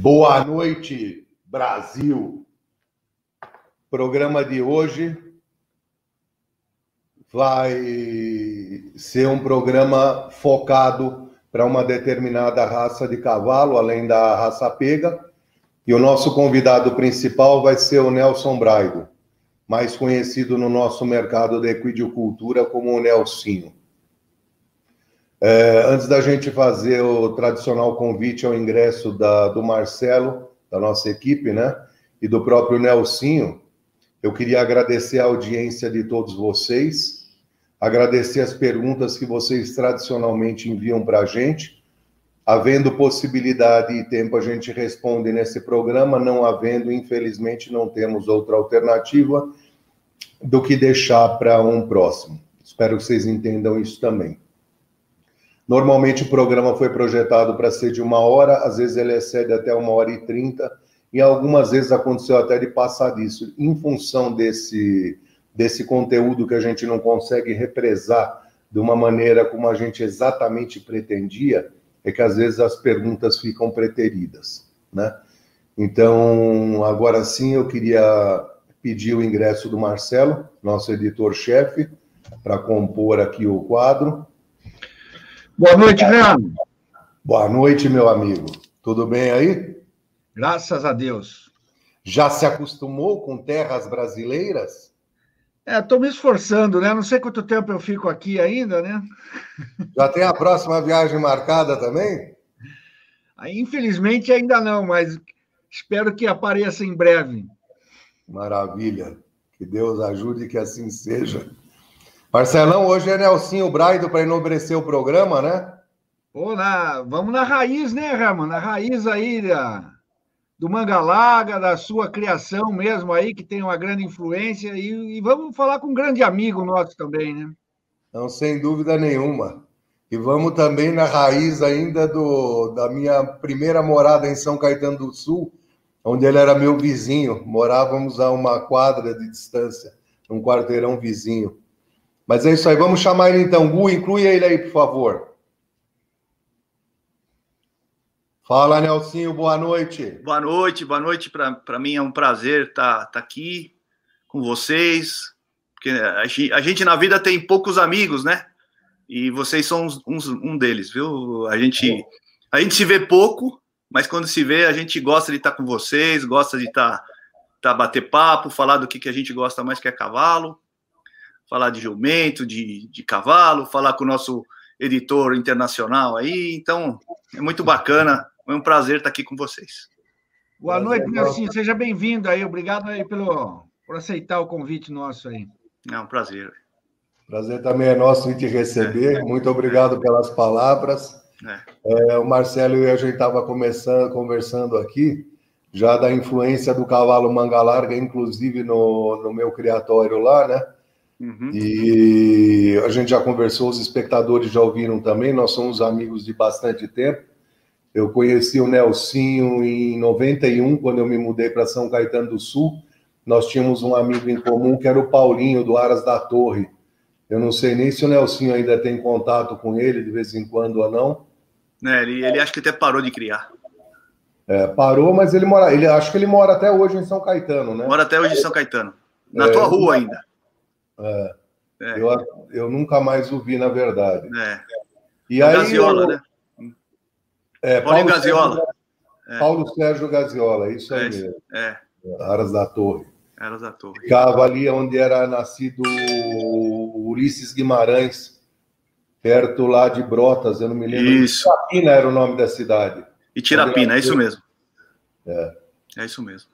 Boa noite, Brasil. programa de hoje vai ser um programa focado para uma determinada raça de cavalo, além da raça pega. E o nosso convidado principal vai ser o Nelson Braido, mais conhecido no nosso mercado da equidicultura como o Nelsinho. É, antes da gente fazer o tradicional convite ao ingresso da, do Marcelo, da nossa equipe, né? E do próprio Nelsinho, eu queria agradecer a audiência de todos vocês, agradecer as perguntas que vocês tradicionalmente enviam para a gente. Havendo possibilidade e tempo, a gente responde nesse programa, não havendo, infelizmente, não temos outra alternativa do que deixar para um próximo. Espero que vocês entendam isso também. Normalmente o programa foi projetado para ser de uma hora, às vezes ele excede até uma hora e trinta, e algumas vezes aconteceu até de passar disso, em função desse, desse conteúdo que a gente não consegue represar de uma maneira como a gente exatamente pretendia, é que às vezes as perguntas ficam preteridas, né? Então, agora sim, eu queria pedir o ingresso do Marcelo, nosso editor-chefe, para compor aqui o quadro. Boa noite, Renan. Boa noite, meu amigo. Tudo bem aí? Graças a Deus. Já se acostumou com terras brasileiras? É, estou me esforçando, né? Não sei quanto tempo eu fico aqui ainda, né? Já tem a próxima viagem marcada também? Infelizmente ainda não, mas espero que apareça em breve. Maravilha. Que Deus ajude que assim seja. Marcelão, hoje é Nelsinho Braido para enobrecer o programa, né? Pô, na, vamos na raiz, né, Rama? Na raiz aí da, do Mangalaga, da sua criação mesmo aí, que tem uma grande influência, e, e vamos falar com um grande amigo nosso também, né? Não, sem dúvida nenhuma. E vamos também na raiz ainda do, da minha primeira morada em São Caetano do Sul, onde ele era meu vizinho. Morávamos a uma quadra de distância, num quarteirão vizinho. Mas é isso aí, vamos chamar ele então. Gu, inclui ele aí, por favor. Fala, Nelsinho, boa noite. Boa noite, boa noite. Para mim é um prazer estar tá, tá aqui com vocês, porque a gente, a gente, na vida tem poucos amigos, né? E vocês são uns, uns, um deles, viu? A gente, a gente se vê pouco, mas quando se vê, a gente gosta de estar tá com vocês, gosta de estar, tá, bater papo, falar do que, que a gente gosta mais que é cavalo falar de jumento, de, de cavalo, falar com o nosso editor internacional aí. Então, é muito bacana. Foi um prazer estar aqui com vocês. Boa noite, Nelson. Seja bem-vindo aí. Obrigado aí pelo, por aceitar o convite nosso aí. É um prazer. Prazer também é nosso te receber. É. Muito obrigado pelas palavras. É. É, o Marcelo e eu, a gente estava conversando aqui já da influência do cavalo manga larga, inclusive no, no meu criatório lá, né? Uhum. E a gente já conversou, os espectadores já ouviram também, nós somos amigos de bastante tempo. Eu conheci o Nelsinho em 91, quando eu me mudei para São Caetano do Sul. Nós tínhamos um amigo em comum que era o Paulinho, do Aras da Torre. Eu não sei nem se o Nelsinho ainda tem contato com ele de vez em quando ou não. É, ele, ele acho que até parou de criar. É, parou, mas ele mora. Ele acho que ele mora até hoje em São Caetano, né? Mora até hoje em São Caetano. Na é, tua rua ainda. É. É. Eu, eu nunca mais o vi, na verdade. É. E aí, Gaziola, eu... né? É, Paulo Gaziola. Sérgio, é. Paulo Sérgio Gaziola, isso aí é, mesmo. É. Aras da Torre. Aras da Torre. Ficava ali onde era nascido Ulisses Guimarães, perto lá de Brotas, eu não me lembro. Isso. Tirapina era o nome da cidade. E Tirapina, é isso mesmo. É. É isso mesmo.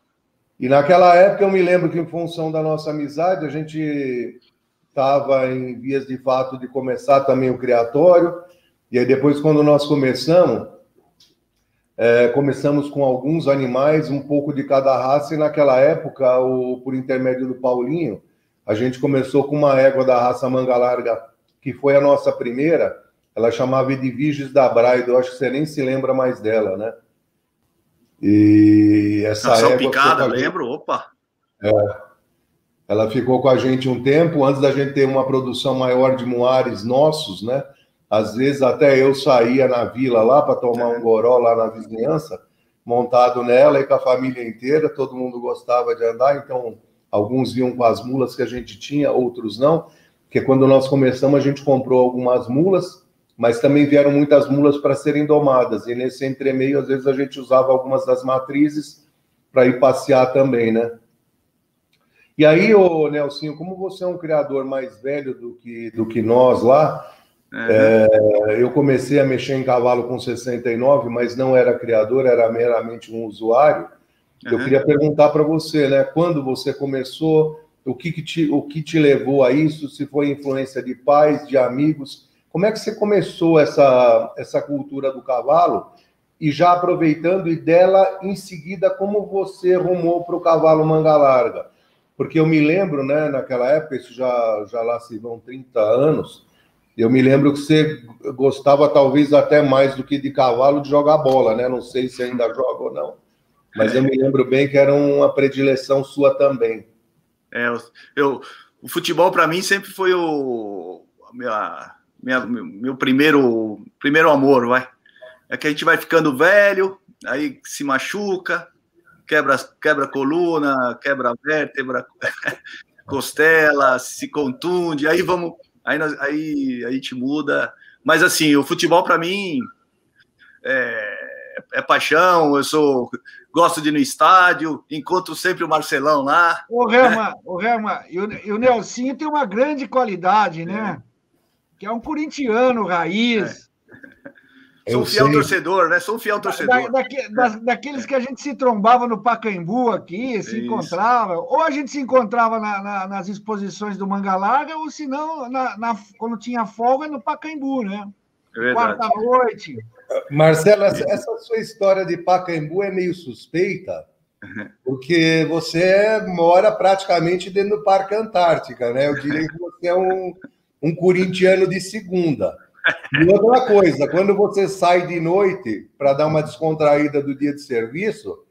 E naquela época eu me lembro que, em função da nossa amizade, a gente estava em vias de fato de começar também o criatório. E aí, depois, quando nós começamos, é, começamos com alguns animais, um pouco de cada raça, e naquela época, o, por intermédio do Paulinho, a gente começou com uma égua da raça manga larga, que foi a nossa primeira. Ela chamava Edviges da Braido, eu acho que você nem se lembra mais dela, né? E essa Nação picada, lembro, opa. É, ela ficou com a gente um tempo, antes da gente ter uma produção maior de moares nossos, né? Às vezes até eu saía na vila lá para tomar um goró lá na vizinhança, montado nela e com a família inteira, todo mundo gostava de andar, então alguns iam com as mulas que a gente tinha, outros não, porque quando nós começamos a gente comprou algumas mulas, mas também vieram muitas mulas para serem domadas, e nesse entremeio às vezes a gente usava algumas das matrizes para ir passear também, né? E aí, ô Nelsinho, como você é um criador mais velho do que, do que nós lá, é, eu comecei a mexer em cavalo com 69, mas não era criador, era meramente um usuário. Uhum. Eu queria perguntar para você, né? Quando você começou, o que, que, te, o que te levou a isso? Se foi influência de pais, de amigos? Como é que você começou essa, essa cultura do cavalo? E já aproveitando, e dela em seguida, como você rumou para o cavalo manga larga? Porque eu me lembro, né, naquela época, isso já, já lá se vão 30 anos, eu me lembro que você gostava talvez até mais do que de cavalo de jogar bola, né? Não sei se ainda joga ou não, mas eu me lembro bem que era uma predileção sua também. É, eu, o futebol para mim sempre foi o minha, minha, meu primeiro primeiro amor, vai. É que a gente vai ficando velho, aí se machuca, quebra quebra coluna, quebra vértebra, costela, se contunde, aí vamos aí, nós, aí a gente muda. Mas assim, o futebol para mim é, é, paixão. Eu sou gosto de ir no estádio, encontro sempre o Marcelão lá. O Rema, né? o Rema e o, e o Nelsinho tem uma grande qualidade, né? É. Que é um corintiano raiz. É. Sou um fiel sei. torcedor, né? Sou um fiel torcedor. Da, da, daqueles que a gente se trombava no Pacaembu aqui, se Isso. encontrava, ou a gente se encontrava na, na, nas exposições do Manga Larga, ou se não, na, quando tinha folga, no Pacaembu, né? É Quarta-noite. Marcelo, essa, essa, sua história de Pacaembu é meio suspeita, porque você mora praticamente dentro do Parque Antártica, né? Eu diria que você é um, um corintiano de segunda. E outra coisa, quando você sai de noite para dar uma descontraída do dia de serviço,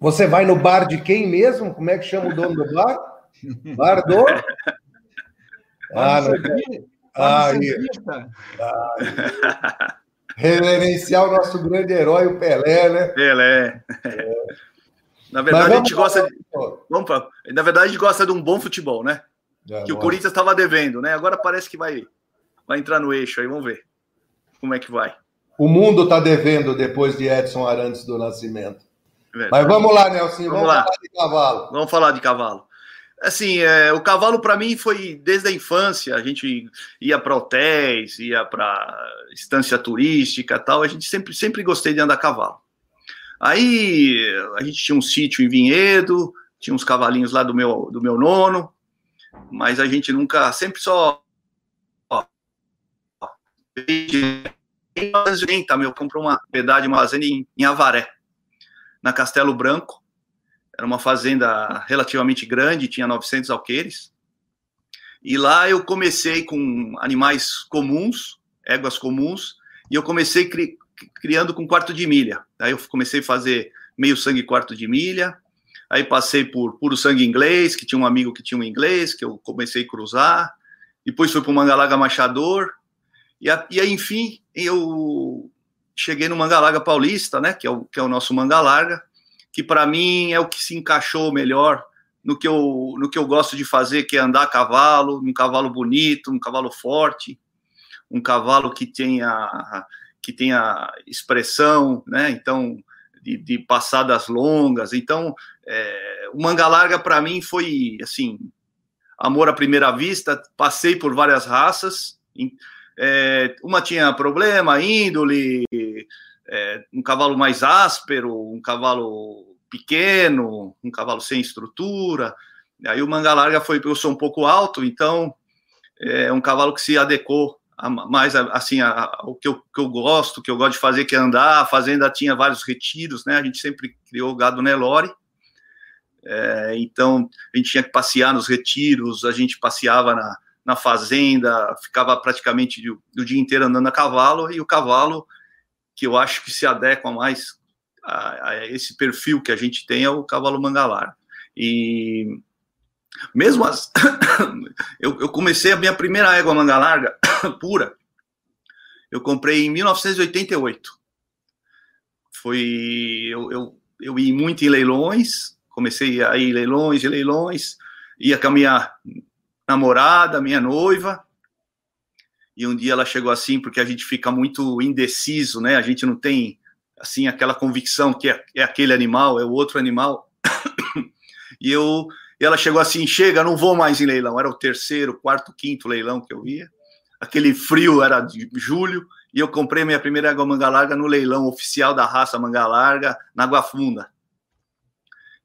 você vai no bar de quem mesmo? Como é que chama o dono do bar? Bar do? Ah, não. Ah, ah, reverenciar o nosso grande herói, o Pelé, né? Pelé. É. Na verdade, a gente gosta de. Vamos pra... Na verdade, a gente gosta de um bom futebol, né? É, que o Corinthians estava devendo, né? Agora parece que vai vai entrar no eixo aí, vamos ver como é que vai. O mundo está devendo depois de Edson Arantes do Nascimento. É Mas vamos lá, Nelson, vamos, vamos lá. falar de cavalo. Vamos falar de cavalo. Assim, é, o cavalo para mim foi desde a infância. A gente ia para hotéis, ia para estância turística tal. A gente sempre, sempre gostei de andar a cavalo. Aí a gente tinha um sítio em Vinhedo, tinha uns cavalinhos lá do meu, do meu nono, mas a gente nunca, sempre só tá, meu, comprou uma propriedade, uma fazenda em, em Avaré, na Castelo Branco. Era uma fazenda relativamente grande, tinha 900 alqueires. E lá eu comecei com animais comuns, éguas comuns, e eu comecei cri, criando com quarto de milha. Aí eu comecei a fazer meio sangue quarto de milha, aí passei por puro sangue inglês, que tinha um amigo que tinha um inglês, que eu comecei a cruzar, depois fui para o Mangalaga Machador, e, a, e aí, enfim, eu cheguei no Manga Larga Paulista, né, que é o, que é o nosso Manga Larga, que para mim é o que se encaixou melhor no que, eu, no que eu gosto de fazer, que é andar a cavalo, um cavalo bonito, um cavalo forte, um cavalo que tenha, que tenha expressão, né, então, de, de passadas longas. Então, é, o Manga Larga para mim foi, assim, amor à primeira vista, passei por várias raças, é, uma tinha problema, índole, é, um cavalo mais áspero, um cavalo pequeno, um cavalo sem estrutura. Aí o manga larga foi, eu sou um pouco alto, então é um cavalo que se adequou mais assim ao que que eu gosto, que eu gosto de fazer, que é andar. A fazenda tinha vários retiros, né? A gente sempre criou gado Nelore. É, então a gente tinha que passear nos retiros, a gente passeava na, na fazenda, ficava praticamente o, dia inteiro andando a cavalo, e o cavalo que eu acho que se adequa mais a, a esse perfil que a gente tem é o cavalo mangalar. E mesmo as, eu, eu, comecei a minha primeira égua manga larga pura, eu comprei em 1988. foi eu, eu, eu ia muito em leilões, comecei a ir leilões e leilões, ia com a minha namorada, minha noiva, e um dia ela chegou assim, porque a gente fica muito indeciso, né? A gente não tem, assim, aquela convicção que é, é aquele animal, é o outro animal. e eu, e ela chegou assim, chega, não vou mais em leilão. Era o terceiro, quarto, quinto leilão que eu ia. Aquele frio era de julho, e eu comprei minha primeira manga larga no leilão oficial da raça manga larga, na Água Funda.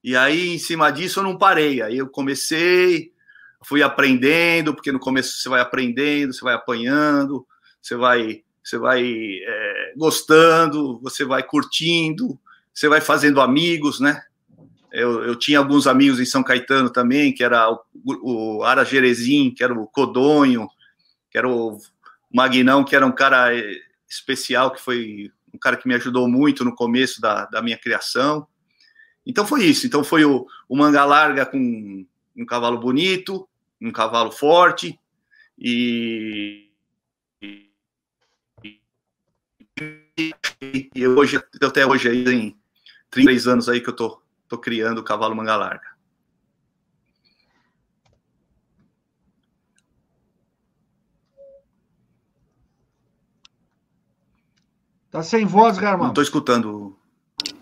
E aí, em cima disso, eu não parei. Aí eu comecei, fui aprendendo, porque no começo você vai aprendendo, você vai apanhando, você vai, você vai é, gostando, você vai curtindo, você vai fazendo amigos, né? Eu, eu tinha alguns amigos em São Caetano também, que era o, o Ara Jerezim, que era o Codonho, que era o Magnão, que era um cara é, especial, que foi um cara que me ajudou muito no começo da, da minha criação. Então foi isso. Então foi o, o manga larga com um cavalo bonito, um cavalo forte e, e hoje até hoje aí em 33 anos aí que eu tô, tô criando o cavalo manga larga. Tá sem voz, Garmão. Não tô escutando.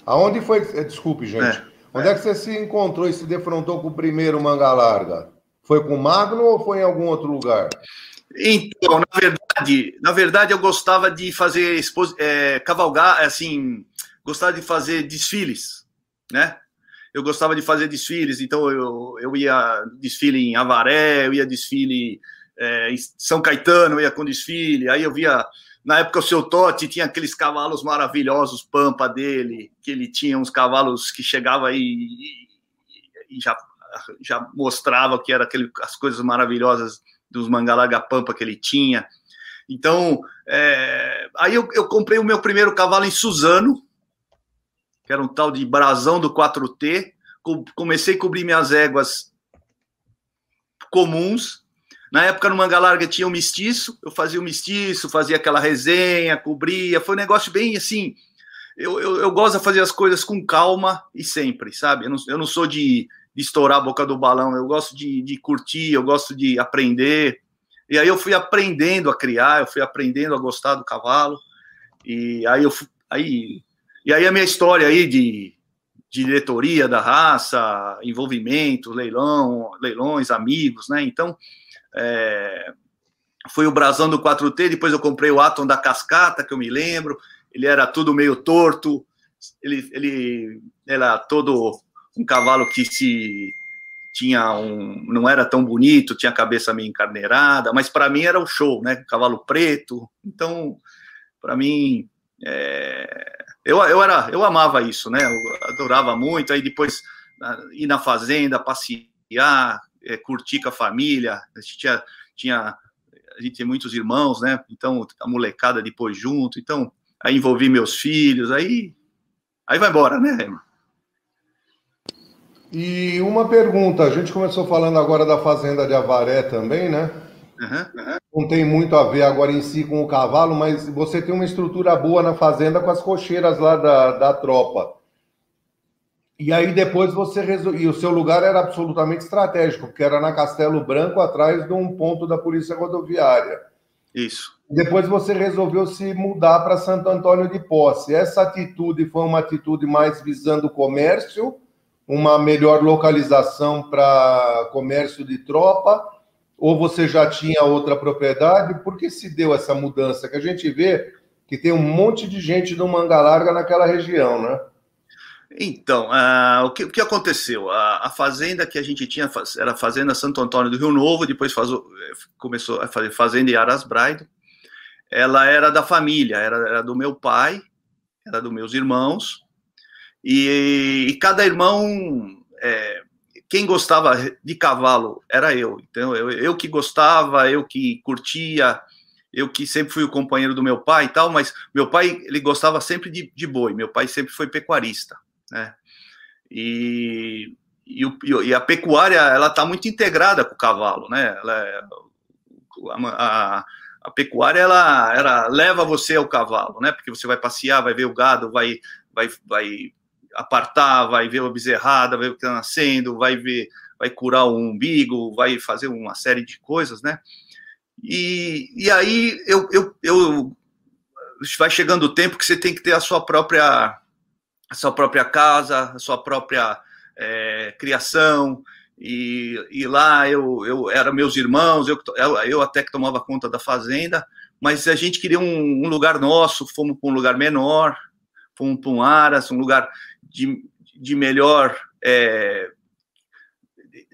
Aonde foi? Desculpe, gente. É. Onde é que você se encontrou e se defrontou com o primeiro manga larga? Foi com o Magno ou foi em algum outro lugar? Então, na verdade, na verdade eu gostava de fazer é, cavalgar, assim, gostava de fazer desfiles, né? Eu gostava de fazer desfiles, então eu, eu ia desfile em Avaré, eu ia desfile é, em São Caetano, eu ia com desfile, aí eu via na época o seu Totti tinha aqueles cavalos maravilhosos, pampa dele, que ele tinha uns cavalos que chegava aí e, e já já mostrava que era aquele, as coisas maravilhosas dos Mangalaga Pampa que ele tinha. Então, é, aí eu, eu, comprei o meu primeiro cavalo em Suzano, que era um tal de brasão do 4T. Comecei a cobrir minhas éguas comuns. Na época, no Manga Larga tinha o um eu fazia o um fazia aquela resenha, cobria. Foi um negócio bem assim. Eu, eu, eu gosto de fazer as coisas com calma e sempre, sabe? Eu não, eu não sou de de estourar a boca do balão, eu gosto de, de curtir, eu gosto de aprender. E aí eu fui aprendendo a criar, eu fui aprendendo a gostar do cavalo. E aí eu aí e aí a minha história aí de, de diretoria da raça, envolvimento, leilão, leilões, amigos, né? Então, é, foi o brasão do 4T, depois eu comprei o Atom da Cascata, que eu me lembro, ele era tudo meio torto, ele, ele era todo um cavalo que se tinha um não era tão bonito, tinha a cabeça meio encarneirada, mas para mim era o um show, né? Cavalo preto. Então, para mim, é... eu, eu era eu amava isso, né? Eu adorava muito. Aí depois ir na fazenda, passear, é, curtir com a família. A gente tinha, tinha a gente tem muitos irmãos, né? Então a molecada depois junto. Então aí envolvi meus filhos. Aí aí vai embora, né? E uma pergunta, a gente começou falando agora da fazenda de Avaré também, né? Uhum, uhum. Não tem muito a ver agora em si com o cavalo, mas você tem uma estrutura boa na fazenda com as cocheiras lá da, da tropa. E aí depois você resolveu. E o seu lugar era absolutamente estratégico, porque era na Castelo Branco, atrás de um ponto da Polícia Rodoviária. Isso. Depois você resolveu se mudar para Santo Antônio de Posse. Essa atitude foi uma atitude mais visando o comércio uma melhor localização para comércio de tropa? Ou você já tinha outra propriedade? Por que se deu essa mudança? Que a gente vê que tem um monte de gente do Manga Larga naquela região, né? Então, uh, o, que, o, que, aconteceu? A, a, fazenda que a gente tinha era a Fazenda Santo Antônio do Rio Novo, depois faz, começou a fazer Fazenda Aras Braido. Ela era da família, era, era do meu pai, era dos meus irmãos, e, e cada irmão, é, quem gostava de cavalo era eu. Então, eu, eu que gostava, eu que curtia, eu que sempre fui o companheiro do meu pai e tal, mas meu pai, ele gostava sempre de, de boi, meu pai sempre foi pecuarista, né? E, e, e a pecuária, ela está muito integrada com o cavalo, né? Ela, é, a, a, a pecuária, ela, ela leva você ao cavalo, né? Porque você vai passear, vai ver o gado, vai vai, vai apartar, vai ver a bezerrada, vai ver o que está nascendo, vai ver, vai curar o umbigo, vai fazer uma série de coisas, né? E, e aí eu, eu, eu vai chegando o tempo que você tem que ter a sua própria a sua própria casa, a sua própria é, criação, e, e, lá eu, eu era meus irmãos, eu, eu até que tomava conta da fazenda, mas a gente queria um, um lugar nosso, fomos para um lugar menor, fomos para um Aras, um lugar de, de melhor, é,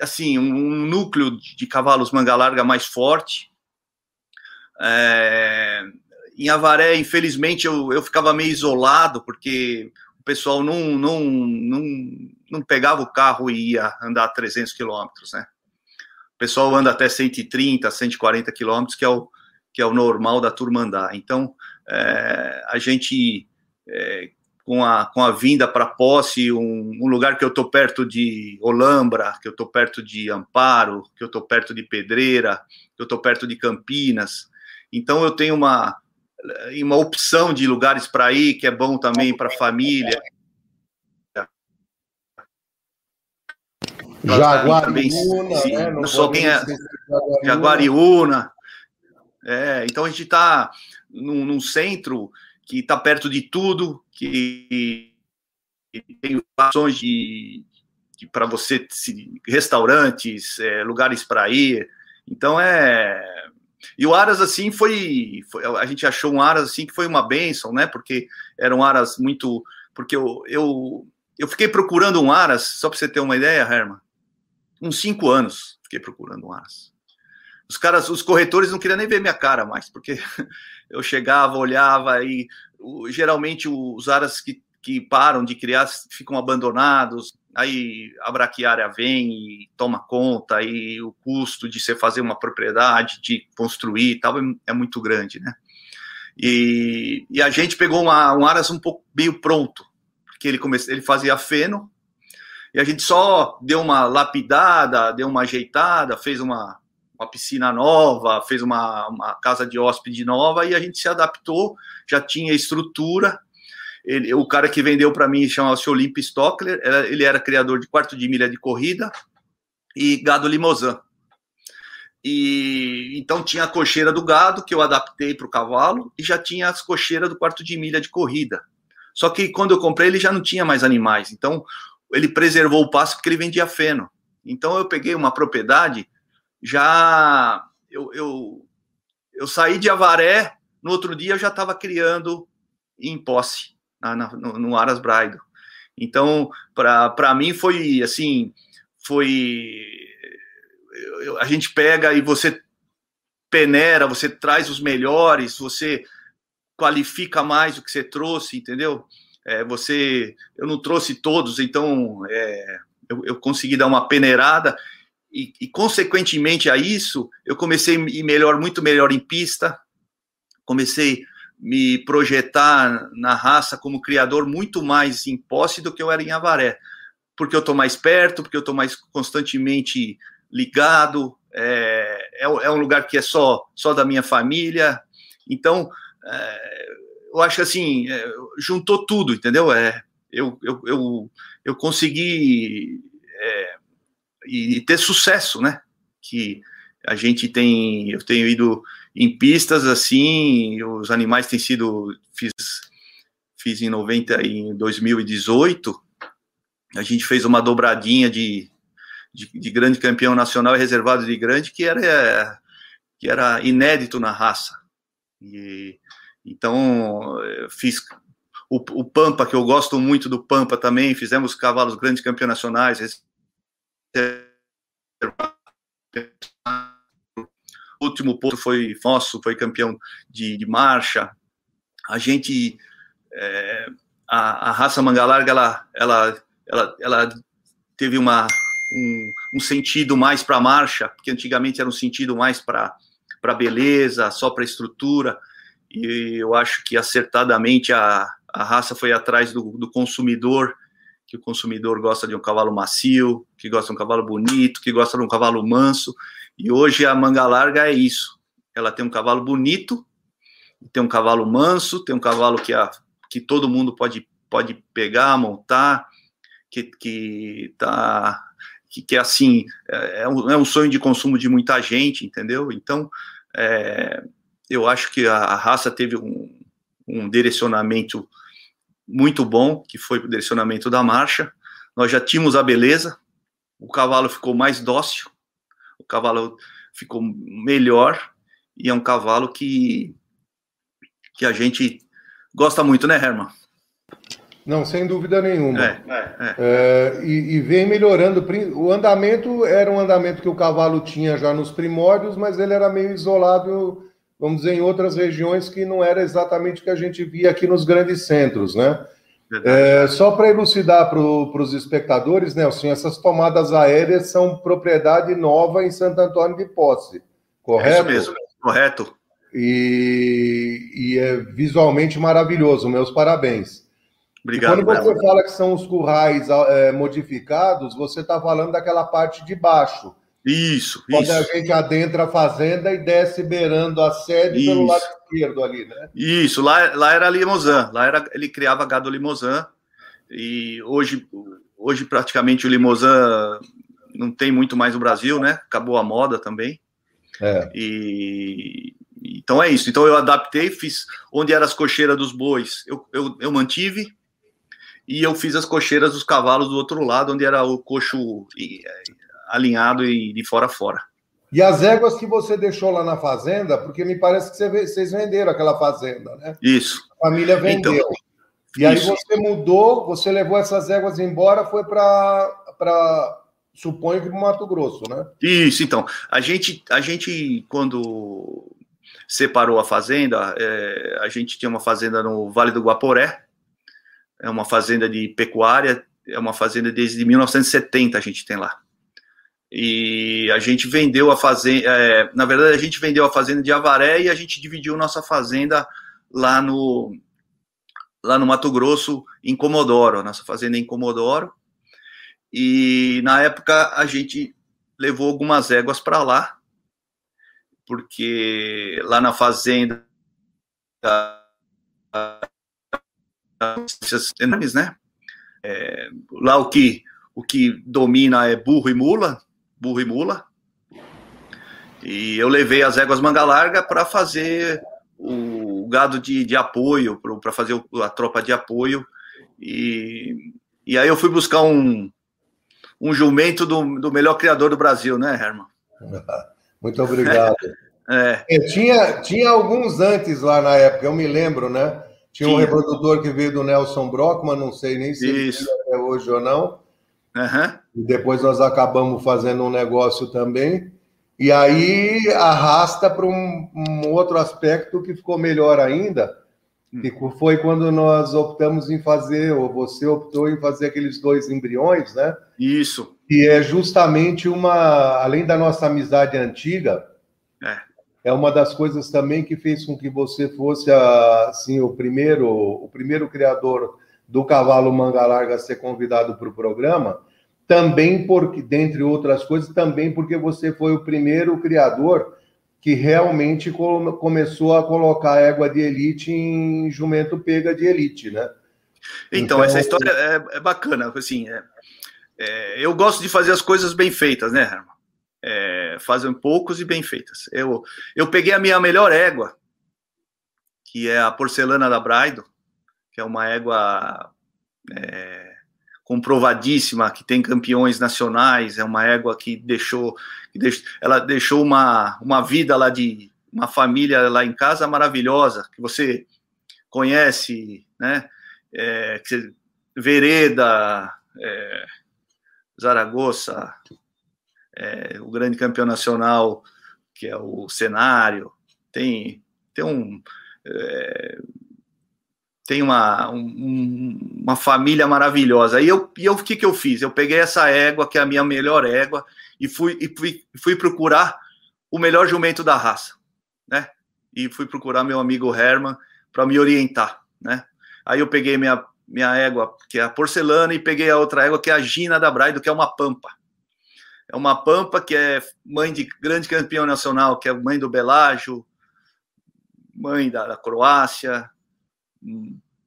assim, um núcleo de cavalos manga larga mais forte. É, em Avaré, infelizmente, eu, eu ficava meio isolado, porque o pessoal não, não, não, não pegava o carro e ia andar 300 quilômetros, né? O pessoal anda até 130, 140 quilômetros, que é o, que é o normal da turma andar. Então, é, a gente é, com a, com a vinda para posse, um, um, lugar que eu estou perto de Olambra, que eu estou perto de Amparo, que eu estou perto de Pedreira, que eu estou perto de Campinas. Então eu tenho uma, uma opção de lugares para ir, que é bom também para a família. Jaguariúna, né? Não só tem a Jaguariúna. É, então a gente está num, num centro que está perto de tudo, que tem ações de, de para você restaurantes, é, lugares para ir. Então é e o Aras assim foi, foi, a gente achou um Aras assim que foi uma benção, né? Porque eram Aras muito porque eu, eu eu fiquei procurando um Aras só para você ter uma ideia, Herman, uns cinco anos fiquei procurando um Aras. Os caras, os corretores não queriam nem ver minha cara mais, porque eu chegava, olhava e geralmente os aras que, que param de criar ficam abandonados, aí a braquiária vem e toma conta, e o custo de você fazer uma propriedade, de construir e tal, é, é muito grande, né? E, e a gente pegou uma, um aras um pouco meio pronto, porque ele, come, ele fazia feno, e a gente só deu uma lapidada, deu uma ajeitada, fez uma, uma piscina nova, fez uma, uma casa de hóspede nova e a gente se adaptou, já tinha estrutura. Ele, o cara que vendeu para mim chamava-se Olympia Stockler, ele era criador de quarto de milha de corrida e gado limousin. E então tinha a cocheira do gado que eu adaptei para o cavalo e já tinha as cocheiras do quarto de milha de corrida. Só que quando eu comprei ele já não tinha mais animais, então ele preservou o pasto porque ele vendia feno. Então eu peguei uma propriedade já eu, eu, eu saí de Avaré, no outro dia eu já estava criando em posse, na, na, no, Aras Braido. Então, para mim foi assim, foi a gente pega e você peneira, você traz os melhores, você qualifica mais o que você trouxe, entendeu? É, você, eu não trouxe todos, então é, eu, eu consegui dar uma peneirada e, e, consequentemente a isso, eu comecei a ir melhor, muito melhor em pista, comecei me projetar na raça como criador muito mais em posse do que eu era em Avaré, porque eu estou mais perto, porque eu estou mais constantemente ligado, é, é, é, um lugar que é só, só da minha família, então é, eu acho assim, é, juntou tudo, entendeu? É, eu, eu, eu, eu consegui é, e, ter sucesso, né? Que a gente tem, eu tenho ido em pistas assim, os animais têm sido, fiz, fiz em 90, em 2018, a gente fez uma dobradinha de, de, de grande campeão nacional e reservado de grande que era, que era inédito na raça. E, então, fiz o, o, Pampa, que eu gosto muito do Pampa também, fizemos cavalos grandes campeões nacionais, último ponto foi nosso, foi campeão de, de marcha. A gente, é, a, a, raça manga larga, ela, ela, ela, ela teve uma, um, um sentido mais para marcha, porque antigamente era um sentido mais para para beleza, só para estrutura. E eu acho que acertadamente a, a raça foi atrás do, do consumidor que o consumidor gosta de um cavalo macio, que gosta de um cavalo bonito, que gosta de um cavalo manso. E hoje a manga larga é isso. Ela tem um cavalo bonito, tem um cavalo manso, tem um cavalo que, a, que todo mundo pode pode pegar, montar, que, que tá que, que é assim, é, é um, é um, sonho de consumo de muita gente, entendeu? Então, é, eu acho que a, a raça teve um, um, direcionamento muito bom, que foi o direcionamento da marcha. Nós já tínhamos a beleza, o cavalo ficou mais dócil, o cavalo ficou melhor, e é um cavalo que, que a gente gosta muito, né, Herman? Não, sem dúvida nenhuma. É, é, é. é, e, e, vem melhorando. O andamento era um andamento que o cavalo tinha já nos primórdios, mas ele era meio isolado, vamos dizer, em outras regiões que não era exatamente o que a gente via aqui nos grandes centros, né? É, só para elucidar para os espectadores, Nelson, essas tomadas aéreas são propriedade nova em Santo Antônio de Posse, correto? É isso mesmo, correto. E, e é visualmente maravilhoso, meus parabéns. Obrigado. E quando você fala que são os currais é, modificados, você está falando daquela parte de baixo. Isso, quando isso. a gente adentra a fazenda e desce beirando a sede isso. pelo lado esquerdo ali, né? Isso, lá, lá era Limousin, lá era, ele criava gado Limousin, e hoje, hoje praticamente o Limousin não tem muito mais no Brasil, né? Acabou a moda também. É. E então é isso. Então eu adaptei, fiz onde eram as cocheiras dos bois, eu, eu, eu mantive, e eu fiz as cocheiras dos cavalos do outro lado, onde era o coxo alinhado e de fora a fora. E as éguas que você deixou lá na fazenda, porque me parece que vocês venderam aquela fazenda, né? Isso. A família vendeu. Então, e aí você mudou, você levou essas éguas embora, foi para suponho que para Mato Grosso, né? Isso, então. A gente, a gente quando separou a fazenda, é, a gente tinha uma fazenda no Vale do Guaporé, é uma fazenda de pecuária, é uma fazenda desde 1970 a gente tem lá. E a gente vendeu a fazenda, é, na verdade a gente vendeu a fazenda de Avaré e a gente dividiu nossa fazenda lá no lá no Mato Grosso, em Comodoro, nossa fazenda em Comodoro. E na época a gente levou algumas éguas para lá, porque lá na fazenda enormes, né? É, lá o que o que domina é burro e mula, burro e mula. E eu levei as éguas manga larga para fazer o gado de, de apoio, para fazer a tropa de apoio. E, e aí eu fui buscar um, um jumento do, do melhor criador do Brasil, né, Herman? Muito obrigado. É. É, tinha, tinha alguns antes lá na época, eu me lembro, né? Tinha, Tinha um reprodutor que veio do Nelson Brockman, não sei nem se Isso. ele até hoje ou não. Uhum. E depois nós acabamos fazendo um negócio também. E aí arrasta para um, um, outro aspecto que ficou melhor ainda, hum. que foi quando nós optamos em fazer, ou você optou em fazer aqueles dois embriões, né? Isso. Que é justamente uma, além da nossa amizade antiga, é é uma das coisas também que fez com que você fosse assim o primeiro o primeiro criador do cavalo manga larga ser convidado para o programa também porque dentre outras coisas também porque você foi o primeiro criador que realmente começou a colocar égua de elite em jumento pega de elite, né? Então, então essa história é, é bacana, assim, é, é, eu gosto de fazer as coisas bem feitas, né, Herman? é, fazem poucos e bem feitas. Eu, eu peguei a minha melhor égua, que é a porcelana da Braido, é uma égua é, comprovadíssima, que tem campeões nacionais, é uma égua que deixou, que deixou ela deixou uma, uma vida lá de uma família lá em casa maravilhosa, que você conhece, né? É, que, Vereda, é, Zaragoza, é, o grande campeão nacional, que é o cenário, tem, tem um. É, tem uma, um, uma família maravilhosa. E eu, e eu, o que, que eu fiz? Eu peguei essa égua, que é a minha melhor égua, e fui, e fui, fui procurar o melhor jumento da raça, né? E fui procurar meu amigo Herman para me orientar, né? Aí eu peguei minha, minha égua, que é a porcelana, e peguei a outra égua, que é a Gina da Braido, que é uma pampa é uma Pampa que é mãe de grande campeão nacional, que é mãe do Belágio, mãe da, da Croácia,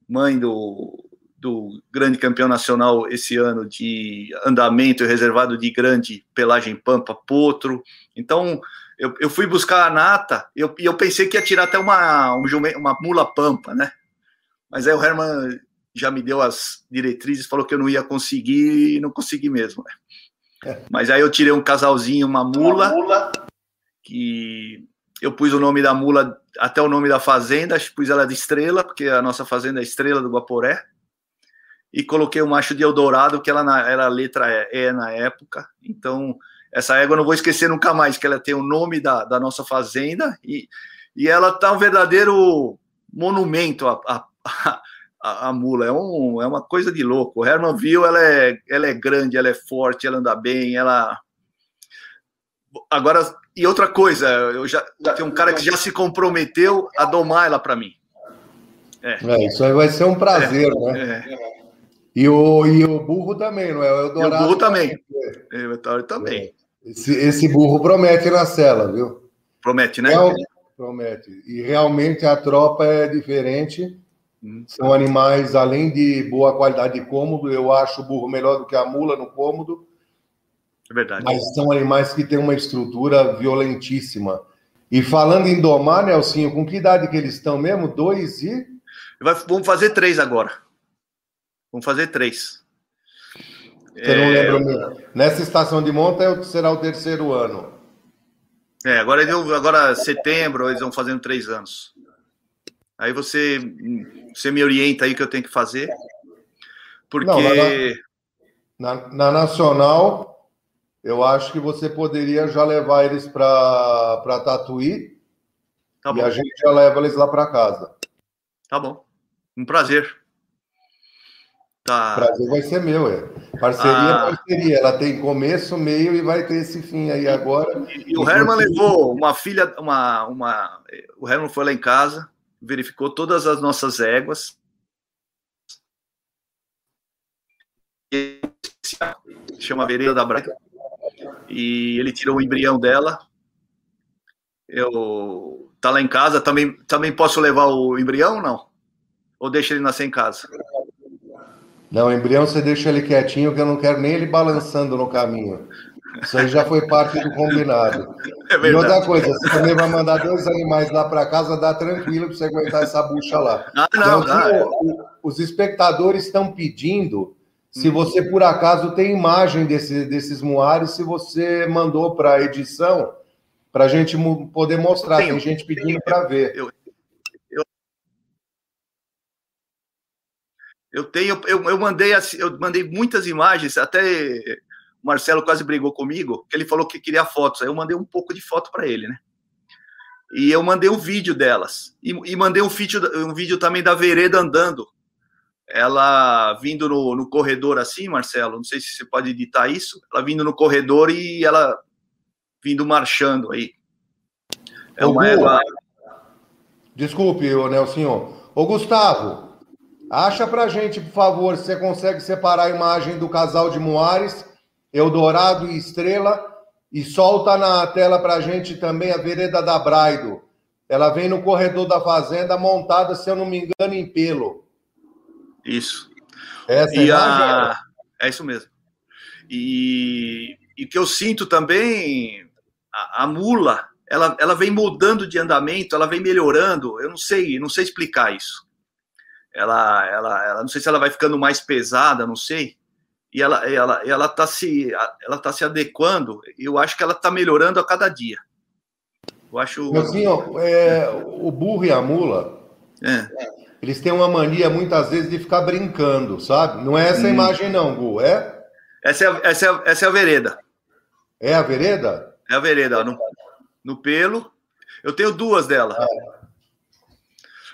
mãe do, do grande campeão nacional esse ano de andamento reservado de grande pelagem pampa, potro. Então, eu, eu fui buscar a nata e eu, eu pensei que ia tirar até uma, uma mula pampa, né? Mas aí o Herman já me deu as diretrizes, falou que eu não ia conseguir e não consegui mesmo. Né? É. Mas aí eu tirei um casalzinho, uma mula, uma mula, que eu pus o nome da mula, até o nome da fazenda, pus ela de estrela, porque a nossa fazenda é estrela do Guaporé. E coloquei o macho de Eldorado, que ela era a letra E na época. Então, essa égua eu não vou esquecer nunca mais, que ela tem o nome da, da nossa fazenda e, e ela tá um verdadeiro monumento a, a, a, a, mula. É, um, é uma coisa de louco. O Herman viu, ela é, ela é grande, ela é forte, ela anda bem, ela. Agora, e outra coisa, eu já tem um cara que já se comprometeu a domar ela para mim. É. é. isso aí vai ser um prazer, é, né? É. E, o, e o burro também, não é? O, Eldorado o burro também. Também. Esse, esse burro promete na cela, viu? Promete, né? Real, promete. E realmente a tropa é diferente. Hum. São animais, além de boa qualidade de cômodo, eu acho o burro melhor do que a mula no cômodo. É verdade. Mas são animais que têm uma estrutura violentíssima. E falando em domar, Nelsinho, com que idade que eles estão mesmo? Dois e. Vamos fazer três agora. Vamos fazer três. Você é... não lembra mesmo? Nessa estação de monta é será o terceiro ano. É, agora, agora setembro, eles vão fazendo três anos. Aí você, você me orienta aí o que eu tenho que fazer. Porque. Não, na, na, na, Nacional, eu acho que você poderia já levar eles para Tatuí. Tá e a gente já leva eles lá para casa. Tá bom. Um prazer. Tá. Prazer vai ser meu, é. Parceria é ah. parceria. Ela tem começo, meio e vai ter esse fim aí agora. E, e o Herman levou uma filha, uma, uma. O Herman foi lá em casa, verificou todas as nossas éguas. Chama Vereda da Braga. E ele tirou o embrião dela. Eu tá lá em casa, também, também posso levar o embrião ou não? Ou deixa ele nascer em casa? Não, o embrião você deixa ele quietinho, que eu não quero nem ele balançando no caminho. Isso aí já foi parte do combinado. É e outra coisa, você também vai mandar dois animais lá para casa, dá tranquilo para você aguentar essa bucha lá. Ah, não, então, não, é. Os espectadores estão pedindo se hum. você por acaso tem imagem desse, desses moares, se você mandou para a edição, para a gente poder mostrar. Tenho, tem gente pedindo para ver. Eu, Eu tenho, eu, eu mandei eu mandei muitas imagens, até o Marcelo quase brigou comigo, que ele falou que queria fotos. Aí eu mandei um pouco de foto para ele, né? E eu mandei um vídeo delas. E, e, mandei um vídeo, um vídeo também da vereda andando. Ela vindo no, no corredor assim, Marcelo, não sei se você pode editar isso. Ela vindo no corredor e ela vindo marchando aí. É uma égua. Desculpe, Nelson. Ô, Gustavo, Acha pra gente, por favor, se você consegue separar a imagem do casal de Moares, Eldorado e Estrela, e solta na tela pra gente também a vereda da Braido. Ela vem no corredor da fazenda montada, se eu não me engano, em pelo. Isso. Essa e a... É isso mesmo. E, e que eu sinto também, a, a mula, ela, ela vem mudando de andamento, ela vem melhorando. Eu não sei, não sei explicar isso ela, ela, ela não sei se ela vai ficando mais pesada, não sei. E ela, ela, ela tá se, ela tá se adequando. Eu acho que ela está melhorando a cada dia. Eu acho. Assim, ó, é, o burro e a mula, é. Eles têm uma mania muitas vezes de ficar brincando, sabe? Não é essa hum. imagem não, Gu, é? Essa é, essa é, essa é a vereda. É a vereda? É a vereda, no, no pelo. Eu tenho duas dela. Ah.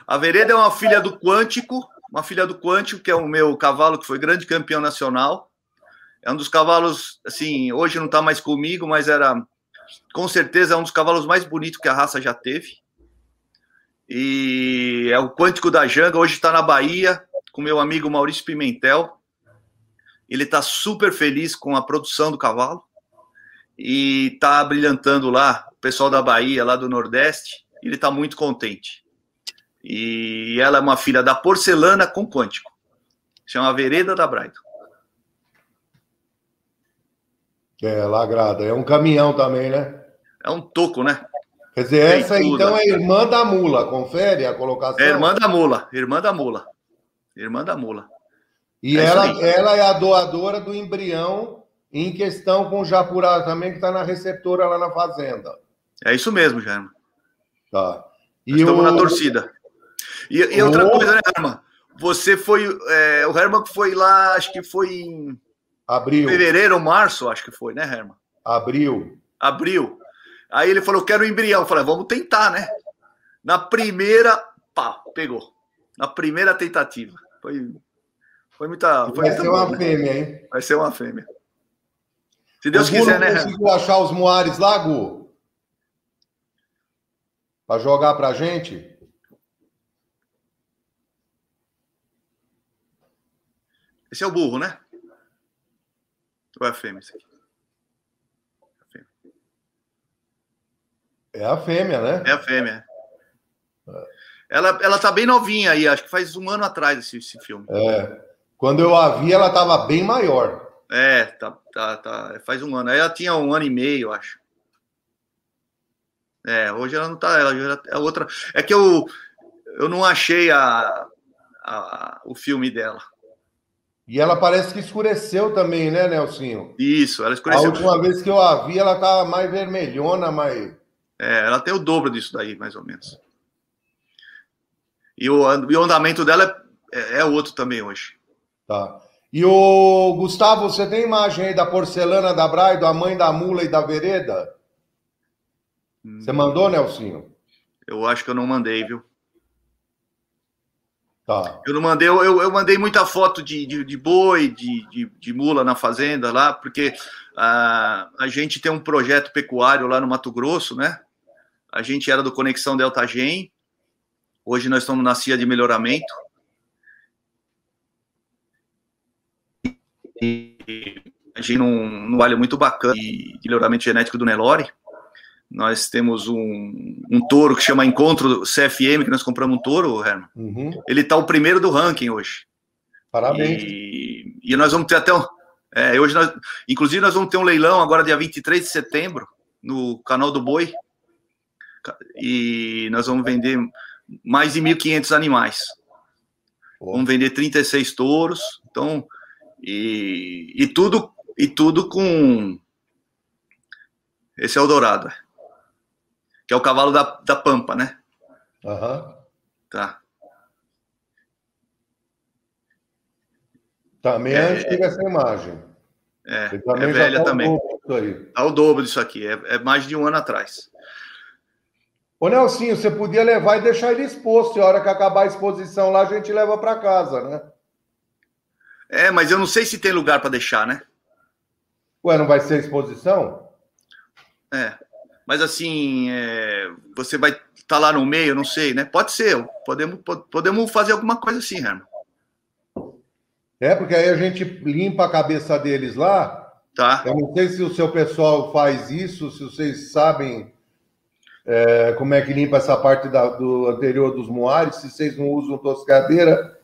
A Vereda é uma filha do Quântico, uma filha do Quântico, que é o meu cavalo que foi grande campeão nacional. É um dos cavalos, assim, hoje não está mais comigo, mas era, com certeza, é um dos cavalos mais bonitos que a raça já teve. E é o Quântico da Janga, hoje está na Bahia, com meu amigo Maurício Pimentel. Ele está super feliz com a produção do cavalo e está brilhantando lá, o pessoal da Bahia, lá do Nordeste, ele está muito contente. E ela é uma filha da porcelana com quântico. Chama Vereda da Braido. É, Lagrada. É um caminhão também, né? É um toco, né? Quer dizer, Tem essa tudo. então é irmã da mula. Confere a colocação. É irmã da mula. Irmã da mula. Irmã da mula. E é ela, ela é a doadora do embrião em questão com o Japurá também, que está na receptora lá na fazenda. É isso mesmo, Jaime. Tá. E Estamos o... na torcida. E, e outra o... coisa, né, Herman? Você foi. É, o Herman foi lá, acho que foi em. Abril. Fevereiro ou março, acho que foi, né, Herman? Abril. Abril. Aí ele falou: quero o embrião. Eu falei: vamos tentar, né? Na primeira, pá, pegou. Na primeira tentativa. Foi, foi muita. Foi Vai ser uma né? fêmea, hein? Vai ser uma fêmea. Se Deus o quiser, né? conseguiu achar os Moares lá, Gu? Para jogar pra gente? Esse é o burro, né? Ou é a fêmea esse aqui? É a fêmea, né? É a fêmea. Ela, ela tá bem novinha aí, acho que faz um ano atrás esse, esse filme. É. Quando eu a vi, ela estava bem maior. É, tá, tá, tá, faz um ano. Aí ela tinha um ano e meio, acho. É, hoje ela não tá, ela é outra. É que eu, eu não achei a, a, o filme dela. E ela parece que escureceu também, né, Nelsinho? Isso, ela escureceu. A última vez que eu a vi, ela tava mais vermelhona, mais. É, ela tem o dobro disso daí, mais ou menos. E o, e o andamento dela é, é outro também hoje. Tá. E o Gustavo, você tem imagem aí da porcelana da Braido, a mãe da mula e da vereda? Você mandou, Nelsinho? Eu acho que eu não mandei, viu? Tá. Eu não mandei, eu, eu mandei muita foto de, de, de boi, de, de, de, mula na fazenda lá, porque a, a gente tem um projeto pecuário lá no Mato Grosso, né? A gente era do Conexão Delta Gen, hoje nós estamos na CIA de melhoramento, a gente num, num vale muito bacana de, de melhoramento genético do Nelore. Nós temos um, um touro que chama Encontro CFM, que nós compramos um touro, Herman. Uhum. Ele está o primeiro do ranking hoje. Parabéns. E, e nós vamos ter até um. É, hoje nós, inclusive, nós vamos ter um leilão agora, dia 23 de setembro, no canal do Boi. E nós vamos vender mais de 1.500 animais. Vamos vender 36 touros. Então, e, e tudo e tudo com esse é o dourado, que é o cavalo da, da pampa, né? Aham. Uhum. Tá. Também é, antiga essa imagem. É, é velha tá também. Tá o dobro disso aqui, é, é, mais de um ano atrás. Ô Nelsinho, você podia levar e deixar ele exposto, e a hora que acabar a exposição lá, a gente leva para casa, né? É, mas eu não sei se tem lugar para deixar, né? Ué, não vai ser exposição? É. Mas assim, é, você vai estar tá lá no meio, não sei, né? Pode ser. Podemos, podemos fazer alguma coisa assim, Herman. É, porque aí a gente limpa a cabeça deles lá. Tá. Eu não sei se o seu pessoal faz isso, se vocês sabem é, como é que limpa essa parte da, do anterior dos moares, se vocês não usam toscadeira.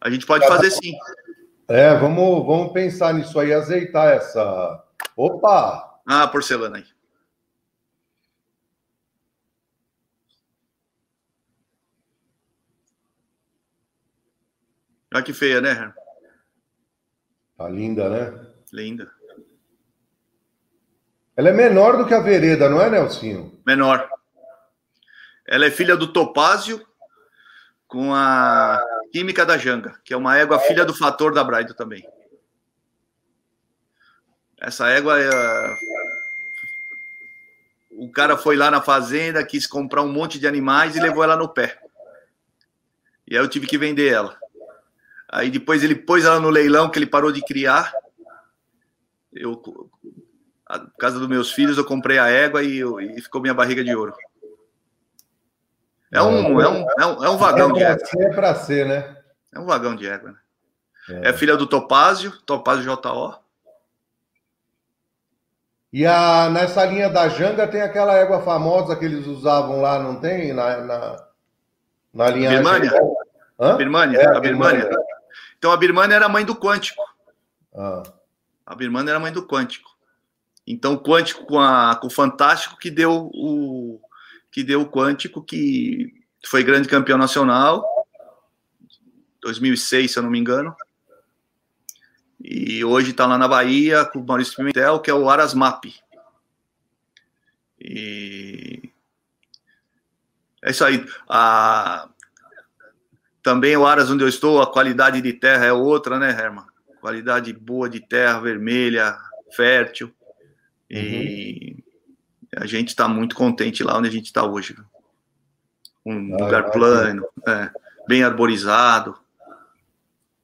A gente pode fazer sim. É, vamos, vamos pensar nisso aí, azeitar essa. Opa! Ah, porcelana aí. Olha que feia, né? Tá linda, né? Linda. Ela é menor do que a vereda, não é, Nelsinho? Menor. Ela é filha do Topázio com a Química da Janga, que é uma égua filha do Fator da Braido também. Essa égua é... O cara foi lá na fazenda, quis comprar um monte de animais e levou ela no pé. E aí eu tive que vender ela. Aí depois ele pôs ela no leilão que ele parou de criar. Eu, a casa dos meus filhos, eu comprei a égua e, e ficou minha barriga de ouro. É um, é um, é um, é um vagão é de égua. É para ser, né? É um vagão de égua, né? É. é filha do Topázio, Topázio JO. E a, nessa linha da Janga tem aquela égua famosa que eles usavam lá, não tem? Na, na, na linha. Birmania? Hã? Birmania, é, a Birmania. Então a Birmana era a mãe do Quântico. Ah. A Birmana era a mãe do Quântico. Então o Quântico com, a, com o Fantástico que deu o que deu o Quântico que foi grande campeão nacional 2006, se eu não me engano. E hoje está lá na Bahia com o Maurício Pimentel, que é o Arasmap. E é isso aí. A... Também o Aras onde eu estou, a qualidade de terra é outra, né, Herman? Qualidade boa de terra, vermelha, fértil. E uhum. a gente está muito contente lá onde a gente está hoje. Um ah, lugar plano, é, bem arborizado.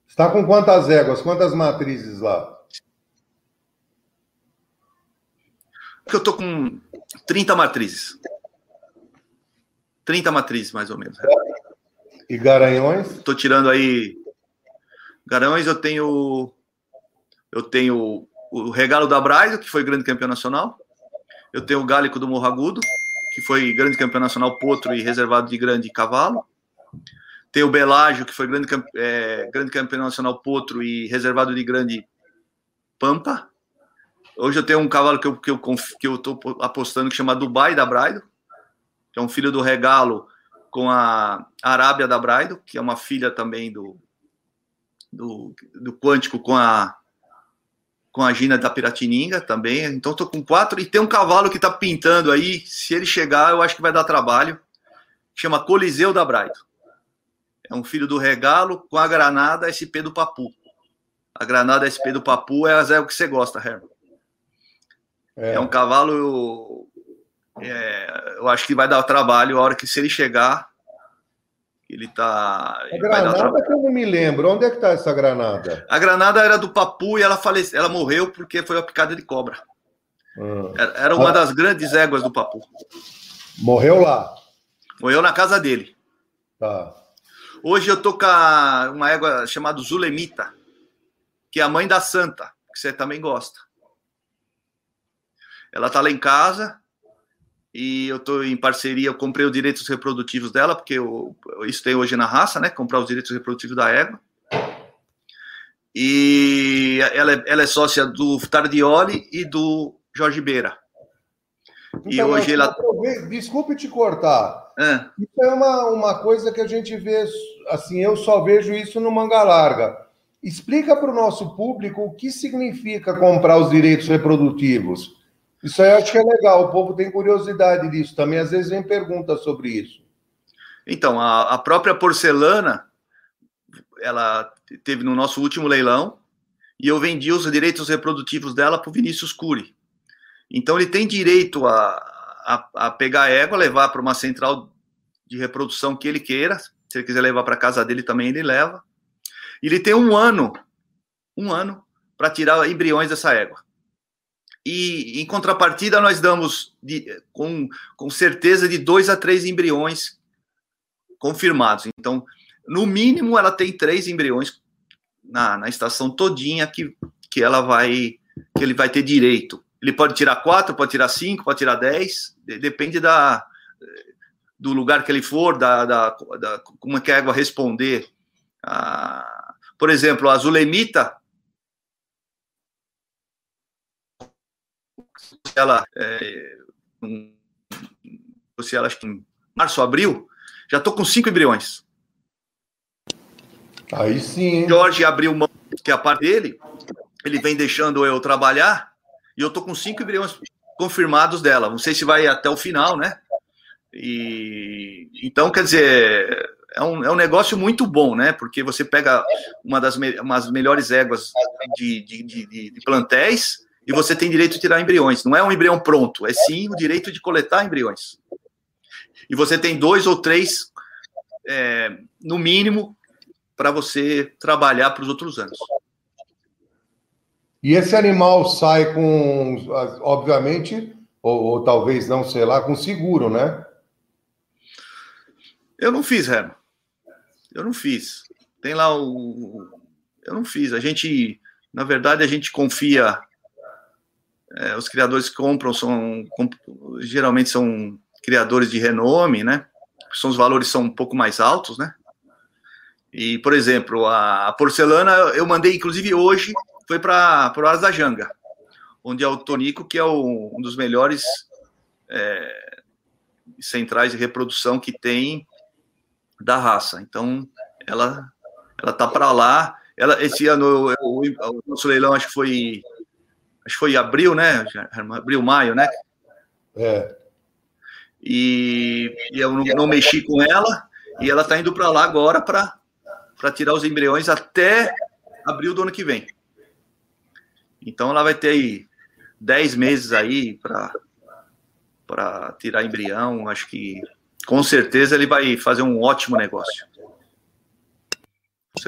Está com quantas éguas, quantas matrizes lá? Eu estou com 30 matrizes. 30 matrizes, mais ou menos. E Garanhões? Estou tirando aí. Garanhões eu tenho. Eu tenho o Regalo da Braido, que foi grande campeão nacional. Eu tenho o Gálico do Morro Agudo, que foi grande campeão nacional potro e reservado de grande cavalo. Tem o Belágio, que foi grande, é, grande campeão nacional potro e reservado de grande pampa. Hoje eu tenho um cavalo que eu que eu que eu apostando que chama Dubai da Braido, que é um filho do Regalo com a Arábia da Braido, que é uma filha também do do, do Quântico com a com a Gina da Piratininga também. Então estou com quatro e tem um cavalo que está pintando aí. Se ele chegar, eu acho que vai dar trabalho. Chama Coliseu da Braido. É um filho do regalo com a granada SP do Papu. A granada SP do Papu é a Zé que você gosta, Herman. É. é um cavalo. Eu, é, eu acho que vai dar trabalho a hora que se ele chegar. Ele tá. A granada que eu não me lembro. Onde é que tá essa granada? A granada era do Papu e ela faleceu. Ela morreu porque foi a picada de cobra. Hum. Era uma das grandes éguas do Papu. Morreu lá? Morreu na casa dele. Tá. Hoje eu tô com uma égua chamada Zulemita, que é a mãe da Santa, que você também gosta. Ela tá lá em casa e eu tô em parceria, eu comprei os direitos reprodutivos dela, porque eu, isso tem hoje na raça, né? Comprar os direitos reprodutivos da égua. E ela é, ela é sócia do Tardioli e do Jorge Beira. Então, e hoje ela. Desculpe te cortar. É. Isso é uma, uma coisa que a gente vê, assim, eu só vejo isso no manga larga. Explica para o nosso público o que significa comprar os direitos reprodutivos. Isso aí eu acho que é legal, o povo tem curiosidade disso também, às vezes vem perguntas sobre isso. Então, a, a própria porcelana, ela teve no nosso último leilão, e eu vendi os direitos reprodutivos dela para o Vinícius Cury. Então ele tem direito a, a, a pegar a égua, levar para uma central de reprodução que ele queira. Se ele quiser levar para casa dele também ele leva. Ele tem um ano, um ano para tirar embriões dessa égua. E em contrapartida nós damos de, com, com certeza de dois a três embriões confirmados. Então, no mínimo, ela tem três embriões na, na estação todinha que, que ela vai que ele vai ter direito. Ele pode tirar quatro, pode tirar cinco, pode tirar dez, depende da, do lugar que ele for, da, da, da como é que a égua responder. Ah, por exemplo, a Zulemita, ela, é, se ela acho que em março, abril, já estou com cinco embriões. Aí sim. Jorge abriu mão, que é a parte dele, ele vem deixando eu trabalhar, e eu tô com cinco embriões confirmados dela. Não sei se vai até o final, né? E então, quer dizer, é um, é um negócio muito bom, né? Porque você pega uma das me, melhores éguas de, de, de, de, plantéis e você tem direito de tirar embriões. Não é um embrião pronto, é sim o direito de coletar embriões. E você tem dois ou três, é, no mínimo, para você trabalhar para os outros anos. E esse animal sai com, obviamente, ou, ou, talvez não, sei lá, com seguro, né? Eu não fiz, Herman. Eu não fiz. Tem lá o. Eu não fiz. A gente, na verdade, a gente confia. É, os criadores que compram são geralmente são criadores de renome, né? São os valores são um pouco mais altos, né? E, por exemplo, a, porcelana, eu mandei, inclusive hoje, foi para o Asa da Janga, onde é o Tonico, que é o, um dos melhores é, centrais de reprodução que tem da raça. Então, ela ela tá para lá. Ela, esse ano, o, o, nosso leilão, acho que foi acho que foi abril, né? Abril, maio, né? É. E, e eu não, não, mexi com ela, e ela está indo para lá agora para tirar os embriões até abril do ano que vem. Então ela vai ter aí 10 meses aí para tirar embrião. Acho que com certeza ele vai fazer um ótimo negócio.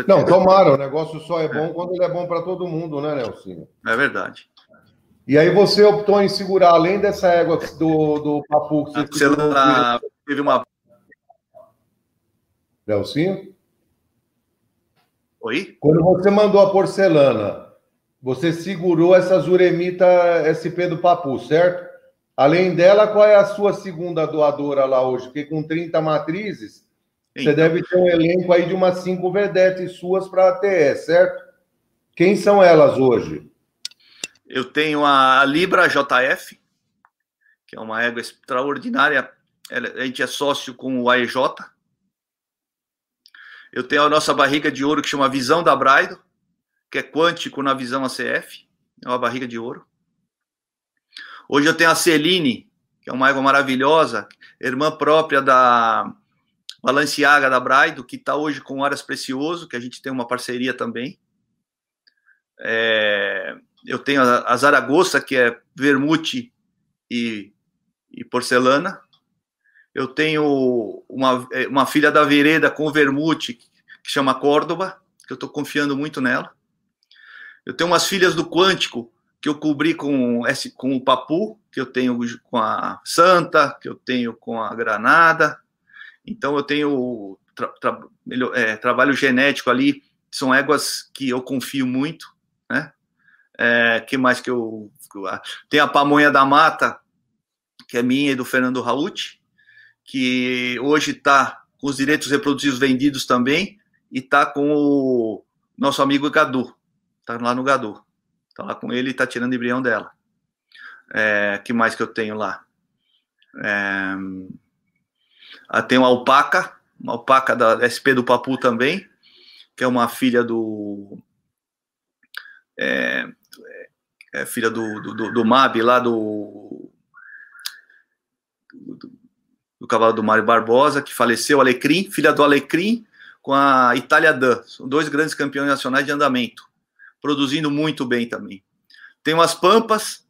Não, tomara, o negócio só é bom quando ele é bom para todo mundo, né, Nelson? É verdade. E aí você optou em segurar, além dessa égua do, do papu que você, você segurou, teve uma. Nelsinho? Oi? Quando você mandou a porcelana, você segurou essa Zuremita SP do Papu, certo? Além dela, qual é a sua segunda doadora lá hoje? Porque com 30 matrizes, então. você deve ter um elenco aí de umas cinco vedetes suas para a TE, certo? Quem são elas hoje? Eu tenho a Libra JF, que é uma égua extraordinária. A gente é sócio com o AEJ. Eu tenho a nossa barriga de ouro que chama Visão da Braido, que é quântico na visão ACF. É uma barriga de ouro. Hoje eu tenho a Celine, que é uma égua maravilhosa, irmã própria da Balenciaga da Braido, que está hoje com Horas Precioso, que a gente tem uma parceria também. É, eu tenho a, Zaragoza, que é vermute e, e, porcelana. Eu tenho uma, uma filha da Vereda com vermute, que chama Córdoba, que eu estou confiando muito nela. Eu tenho umas filhas do Quântico, que eu cobri com, com o Papu, que eu tenho com a Santa, que eu tenho com a Granada. Então, eu tenho tra, tra, é, trabalho genético ali, são éguas que eu confio muito, né? É, que mais que eu. Tem a pamonha da mata, que é minha e do Fernando Raut, que hoje está com os direitos reproduzidos vendidos também, e está com o nosso amigo Gadu. Está lá no Gadu. Está lá com ele e está tirando embrião dela. É, que mais que eu tenho lá? É, ah, tem uma alpaca, uma alpaca da SP do Papu também, que é uma filha do. É, é filha do, do, do MAB lá do, do, do cavalo do Mário Barbosa, que faleceu, Alecrim, filha do Alecrim, com a Itália Dan, são dois grandes campeões nacionais de andamento, produzindo muito bem também. Tem umas Pampas,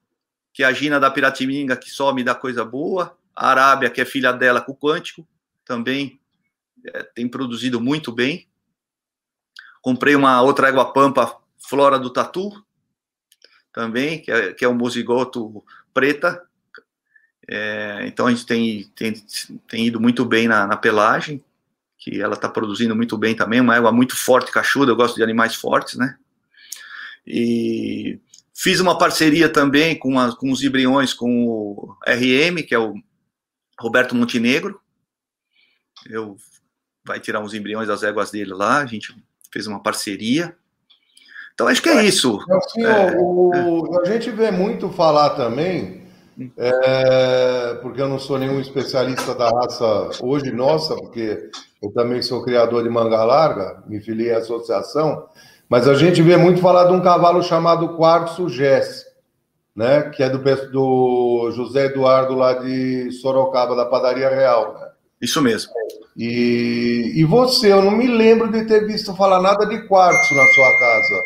que é a Gina da Piratininga, que só me dá coisa boa, a Arábia, que é filha dela com o Quântico, também é, tem produzido muito bem. Comprei uma outra égua Pampa, Flora do Tatu, também, que é, que é um mozigoto preta. É, então a gente tem, tem, tem ido muito bem na, na pelagem, que ela está produzindo muito bem também, uma égua muito forte, cachuda, eu gosto de animais fortes, né? E fiz uma parceria também com, a, com os embriões com o RM, que é o Roberto Montenegro. Eu vai tirar uns embriões das éguas dele lá, a gente fez uma parceria. Então, acho que é isso. Assim, é, o, a gente vê muito falar também, é, porque eu não sou nenhum especialista da raça hoje nossa, porque eu também sou criador de manga larga, me filiei à associação, mas a gente vê muito falar de um cavalo chamado Quartzo Gess, né, que é do, do José Eduardo lá de Sorocaba, da Padaria Real. Né? Isso mesmo. E, e você, eu não me lembro de ter visto falar nada de quartzo na sua casa.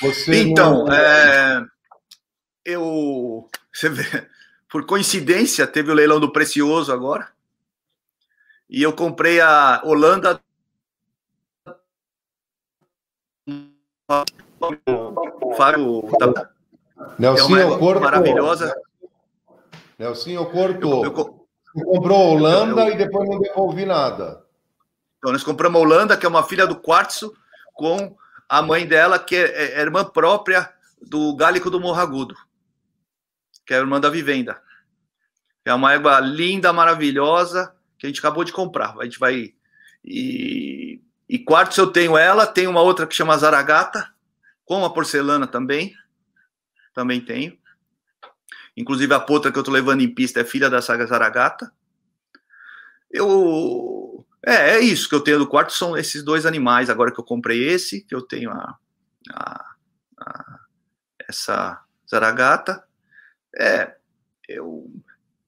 Você então, não... é, eu. Você vê, por coincidência, teve o leilão do Precioso agora. E eu comprei a Holanda. Fábio. Nelson, é uma maravilhosa. Nelson, corto. Eu, eu, comprou Holanda eu, e depois não devolvi nada. Então, nós compramos a Holanda, que é uma filha do Quartzo, com a mãe dela, que é, é irmã própria do Gálico do Morragudo, que é a irmã da Vivenda. É uma égua linda, maravilhosa, que a gente acabou de comprar. A gente vai. E, E quartos eu tenho ela, tem uma outra que chama Zaragata, com a porcelana também. Também tenho. Inclusive a potra que eu tô levando em pista é filha da saga Zaragata. Eu. É, é isso que eu tenho do quarto, são esses dois animais. Agora que eu comprei esse, que eu tenho a, a, a essa Zaragata. É, eu,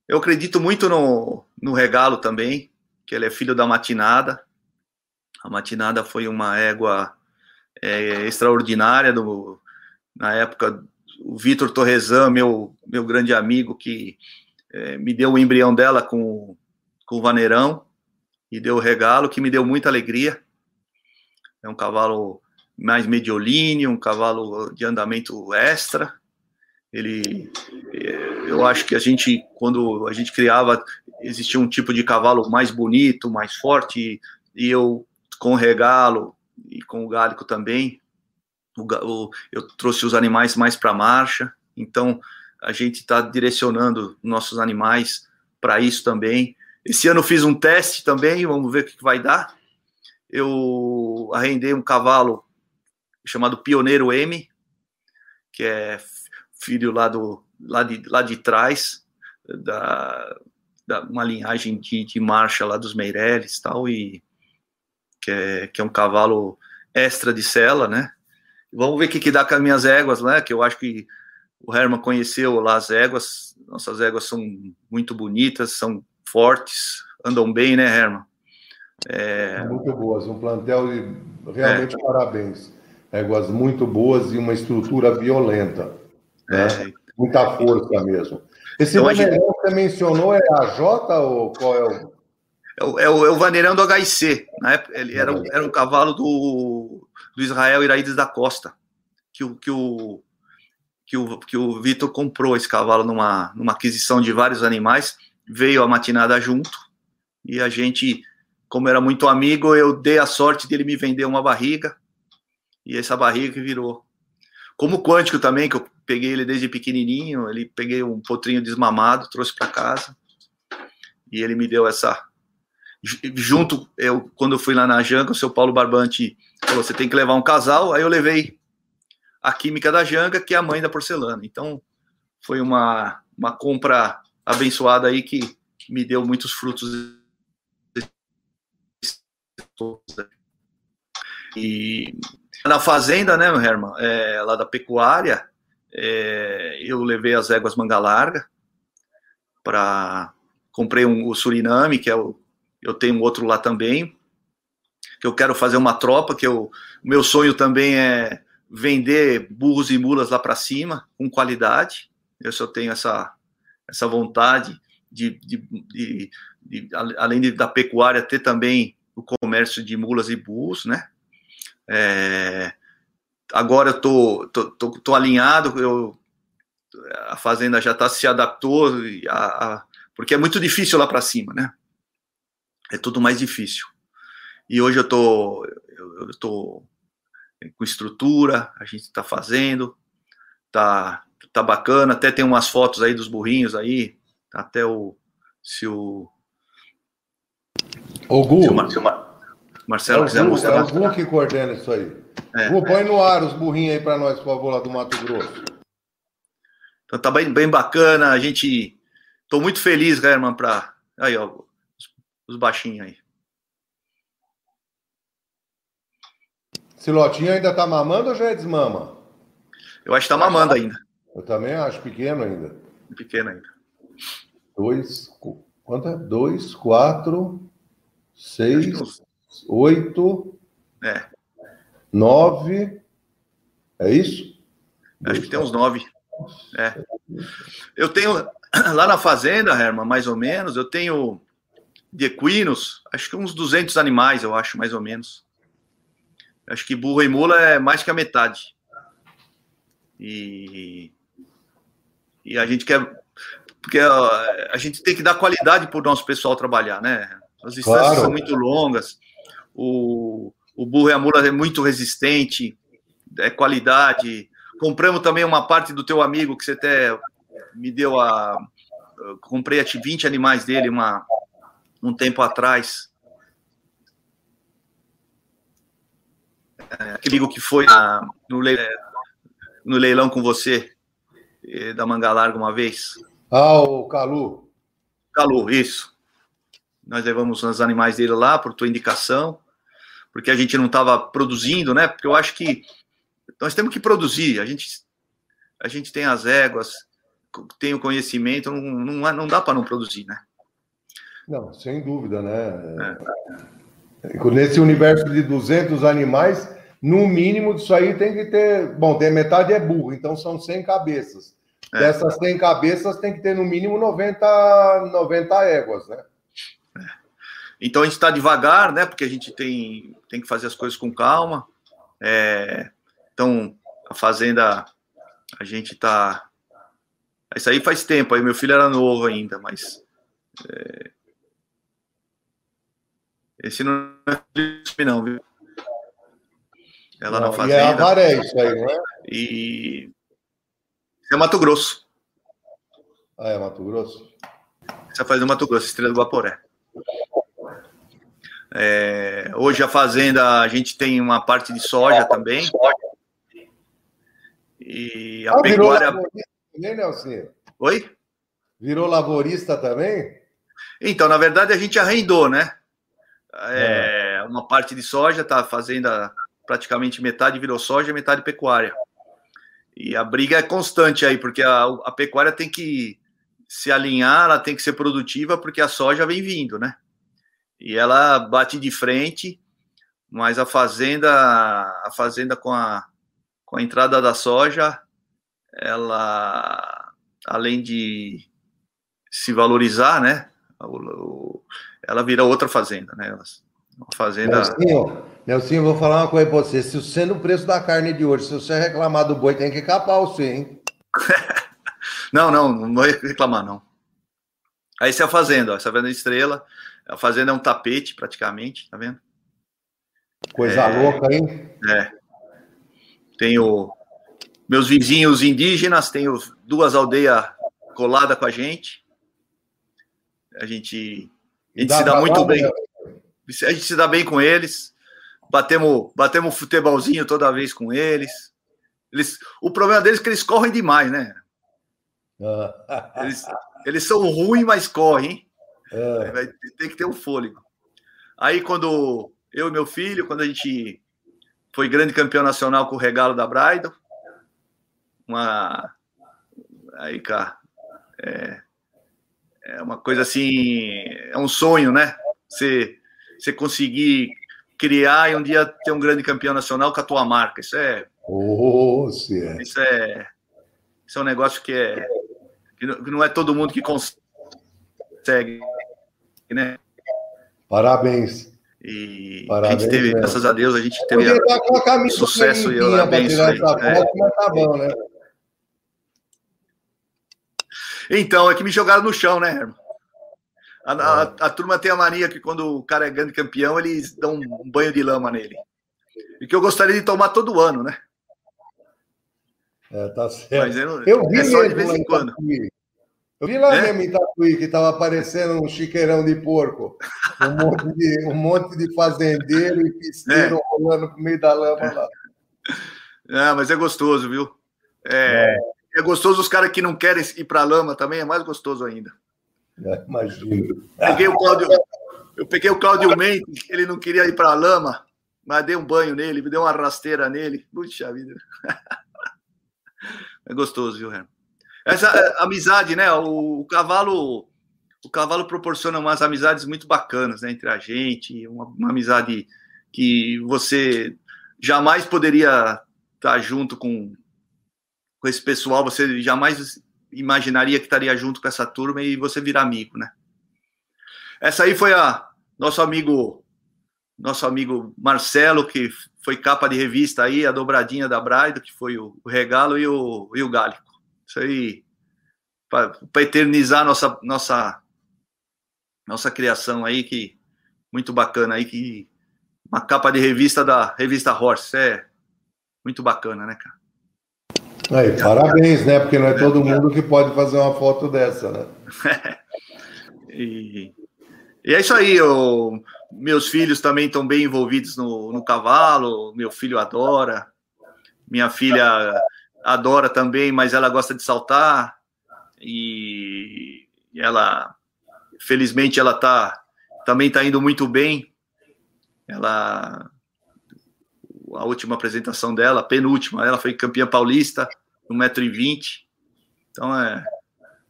eu acredito muito no, no regalo também, que ele é filho da matinada. A matinada foi uma égua é, extraordinária do, na época o Vitor Torresan, meu, meu grande amigo, que é, me deu o embrião dela com, com o vaneirão e deu o regalo, que me deu muita alegria. É um cavalo mais mediolíneo, um cavalo de andamento extra. Ele, é, eu acho que a gente, quando a gente criava, existia um tipo de cavalo mais bonito, mais forte, e eu, com o regalo e com o gálico também, o, o, eu trouxe os animais mais para a marcha, então a gente está direcionando nossos animais para isso também. Esse ano fiz um teste também, vamos ver o que vai dar. Eu arrendei um cavalo chamado Pioneiro M, que é filho lá, do, lá, de, lá de trás, da, da uma linhagem de, de marcha lá dos Meireles tal, e que é, que é um cavalo extra de sela, né? Vamos ver o que, que dá com as minhas éguas, né? Que eu acho que o Herman conheceu lá as éguas. Nossas éguas são muito bonitas, são fortes, andam bem, né, Herman? É... Muito boas, um plantel de realmente é. parabéns. Éguas muito boas e uma estrutura violenta. Né? É. Muita força mesmo. Esse então, vaneirão gente... que você mencionou é a J ou qual é o. É o, é o, é o vaneirão do HIC. Época, ele era, era um cavalo do do Israel Iraídes da Costa, que o, que o, que o, que o Vitor comprou esse cavalo numa, numa aquisição de vários animais, veio a matinada junto, e a gente, como era muito amigo, eu dei a sorte dele me vender uma barriga, e essa barriga virou. Como o Quântico também, que eu peguei ele desde pequenininho, ele peguei um potrinho desmamado, trouxe para casa, e ele me deu essa junto, eu, quando eu fui lá na Janga, o seu Paulo Barbante falou: você tem que levar um casal. Aí eu levei a química da Janga, que é a mãe da porcelana. Então, foi uma, uma compra abençoada aí que, me deu muitos frutos. E na fazenda, né, Herman, é, lá da pecuária, é, eu levei as éguas manga larga para comprei um, o Suriname, que é o eu tenho outro lá também, que eu quero fazer uma tropa, que o meu sonho também é vender burros e mulas lá para cima, com qualidade. Eu só tenho essa, essa vontade de, de, de, de além da pecuária, ter também o comércio de mulas e burros, né? É, agora eu tô, tô, tô, tô, alinhado, eu, a fazenda já está se adaptou, a, a, porque é muito difícil lá para cima, né? É tudo mais difícil. E hoje eu tô, eu, eu tô com estrutura, a gente está fazendo, tá, tá bacana, até tem umas fotos aí dos burrinhos aí, até o, se o... O Gu. Se o, Mar, se o Mar, Marcelo é quiser Gu, mostrar. É o Gu que coordena isso aí. É, Gu, põe é. no ar os burrinhos aí para nós, por favor, lá do Mato Grosso. Então tá bem, bem bacana, a gente... Tô muito feliz, Herman, para... Aí, ó, os baixinhos aí. Silotinho ainda tá mamando ou já é desmama? Eu acho que tá mamando ainda. Eu também acho pequeno ainda. Pequeno ainda. Dois, quanto é? Dois, quatro, seis, oito, é. nove, é isso? Acho que tem uns nove. É. Eu tenho, lá na fazenda, Herman, mais ou menos, eu tenho de equinos, acho que uns 200 animais, eu acho, mais ou menos. Acho que burro e mula é mais que a metade. E, e a gente quer. Porque a, a gente tem que dar qualidade para o nosso pessoal trabalhar, né? As distâncias claro. são muito longas. O, o burro e a mula é muito resistente, é qualidade. Compramos também uma parte do teu amigo que você até me deu a. Comprei 20 animais dele, uma, um tempo atrás. é, aquele que foi na, no, leilão, no, leilão, com você eh, da Manga Larga uma vez. Ah, o Calu. Calu, isso. Nós levamos os animais dele lá por tua indicação, porque a gente não estava produzindo, né? Porque eu acho que nós temos que produzir. A gente, a gente tem as éguas, tem o conhecimento, não, não, não dá para não produzir, né? Não, sem dúvida, né? É. Nesse universo de 200 animais, no mínimo disso aí tem que ter. Bom, tem metade é burro, então são 100 cabeças. É. Dessas 100 cabeças tem que ter no mínimo 90, 90 éguas, né? É. Então a gente está devagar, né? Porque a gente tem, tem que fazer as coisas com calma. É, então, a fazenda, a gente está. Isso aí faz tempo, aí meu filho era novo ainda, mas. É, esse não é Felipe, não, viu? Ela não, na fazenda. E é Avaré isso aí, não é? E. É Mato Grosso. Ah, é Mato Grosso? Isso é fazenda Mato Grosso, Estrela do Vaporé. É, hoje a fazenda, a gente tem uma parte de soja também. E a ah, pecuária. Também, Nelson? Oi? Virou lavorista também? Então, na verdade, a gente arrendou, né? É, é. Uma parte de soja, tá fazendo praticamente metade virou soja, metade pecuária. E a briga é constante aí, porque a, a pecuária tem que se alinhar, ela tem que ser produtiva, porque a soja vem vindo, né? E ela bate de frente, mas a fazenda, a fazenda com a, com a entrada da soja, ela, além de se valorizar, né? O, ela vira outra fazenda, né? Uma fazenda. Nelsinho, Nelsinho, vou falar uma coisa para você. Se sendo o preço da carne de hoje, se você reclamar do boi, tem que capar você, hein? não, não, não vou reclamar, não. Aí essa é a fazenda, ó, essa fazenda estrela. A fazenda é um tapete, praticamente, tá vendo? Coisa é, louca, hein? É. Tenho meus vizinhos indígenas, tenho duas aldeias coladas com a gente. A gente a gente dá se dá muito bem. A gente se dá bem com eles. Batemos, batemos futebolzinho toda vez com eles. eles. O problema deles é que eles correm demais, né? Eles, eles são ruins, mas correm. É. Tem que ter um fôlego. Aí, quando eu e meu filho, quando a gente foi grande campeão nacional com o regalo da Bridal, uma. Aí, cá. É, é uma coisa assim, é um sonho, né? Você, você conseguir criar e um dia ter um grande campeão nacional com a tua marca. Isso é. Oh, isso é. Isso é um negócio que é. Que não é todo mundo que consegue, né? Parabéns. E Parabéns, a gente teve, graças a Deus, a gente teve a, sucesso e eu abençoe. É. Tá bom, né? Então, é que me jogaram no chão, né, irmão? A, a, a, turma tem a mania que quando o cara é grande campeão, eles dão um banho de lama nele. E que eu gostaria de tomar todo ano, né? É, tá certo. Eu, eu vi é só de vez em quando. Tatuí. Eu vi lá é? mesmo em Tatuí que estava aparecendo um chiqueirão de porco. Um monte de, um monte de fazendeiro e piscina é. rolando no meio da lama lá. Ah, mas é gostoso, viu? É, é. É gostoso os caras que não querem ir para a lama também, é mais gostoso ainda. É, imagino. Peguei o Cláudio, eu peguei o Cláudio Mendes, ele não queria ir para a lama, mas dei um banho nele, me dei uma rasteira nele. Puxa vida. É gostoso, viu, Herman? Essa é, amizade, né? O, o, cavalo o cavalo proporciona umas amizades muito bacanas né, entre a gente, uma, uma amizade que você jamais poderia estar junto com, com esse pessoal, você jamais imaginaria que estaria junto com essa turma e você virar amigo, né? Essa aí foi a nosso amigo nosso amigo Marcelo, que foi capa de revista aí, a dobradinha da Braido, que foi o, o Regalo e o, e o Gálico. Isso aí, para eternizar nossa, nossa, nossa criação aí, que muito bacana aí, que uma capa de revista da revista Horse, é muito bacana, né, cara? Aí, parabéns, né? Porque não é todo mundo que pode fazer uma foto dessa, né? e, e, é isso aí. Eu, meus filhos também estão bem envolvidos no, no cavalo, meu filho adora, minha filha adora também, mas ela gosta de saltar e ela, felizmente, ela tá também está indo muito bem. Ela, a última apresentação dela, a penúltima, ela foi campeã paulista no metro e vinte. Então é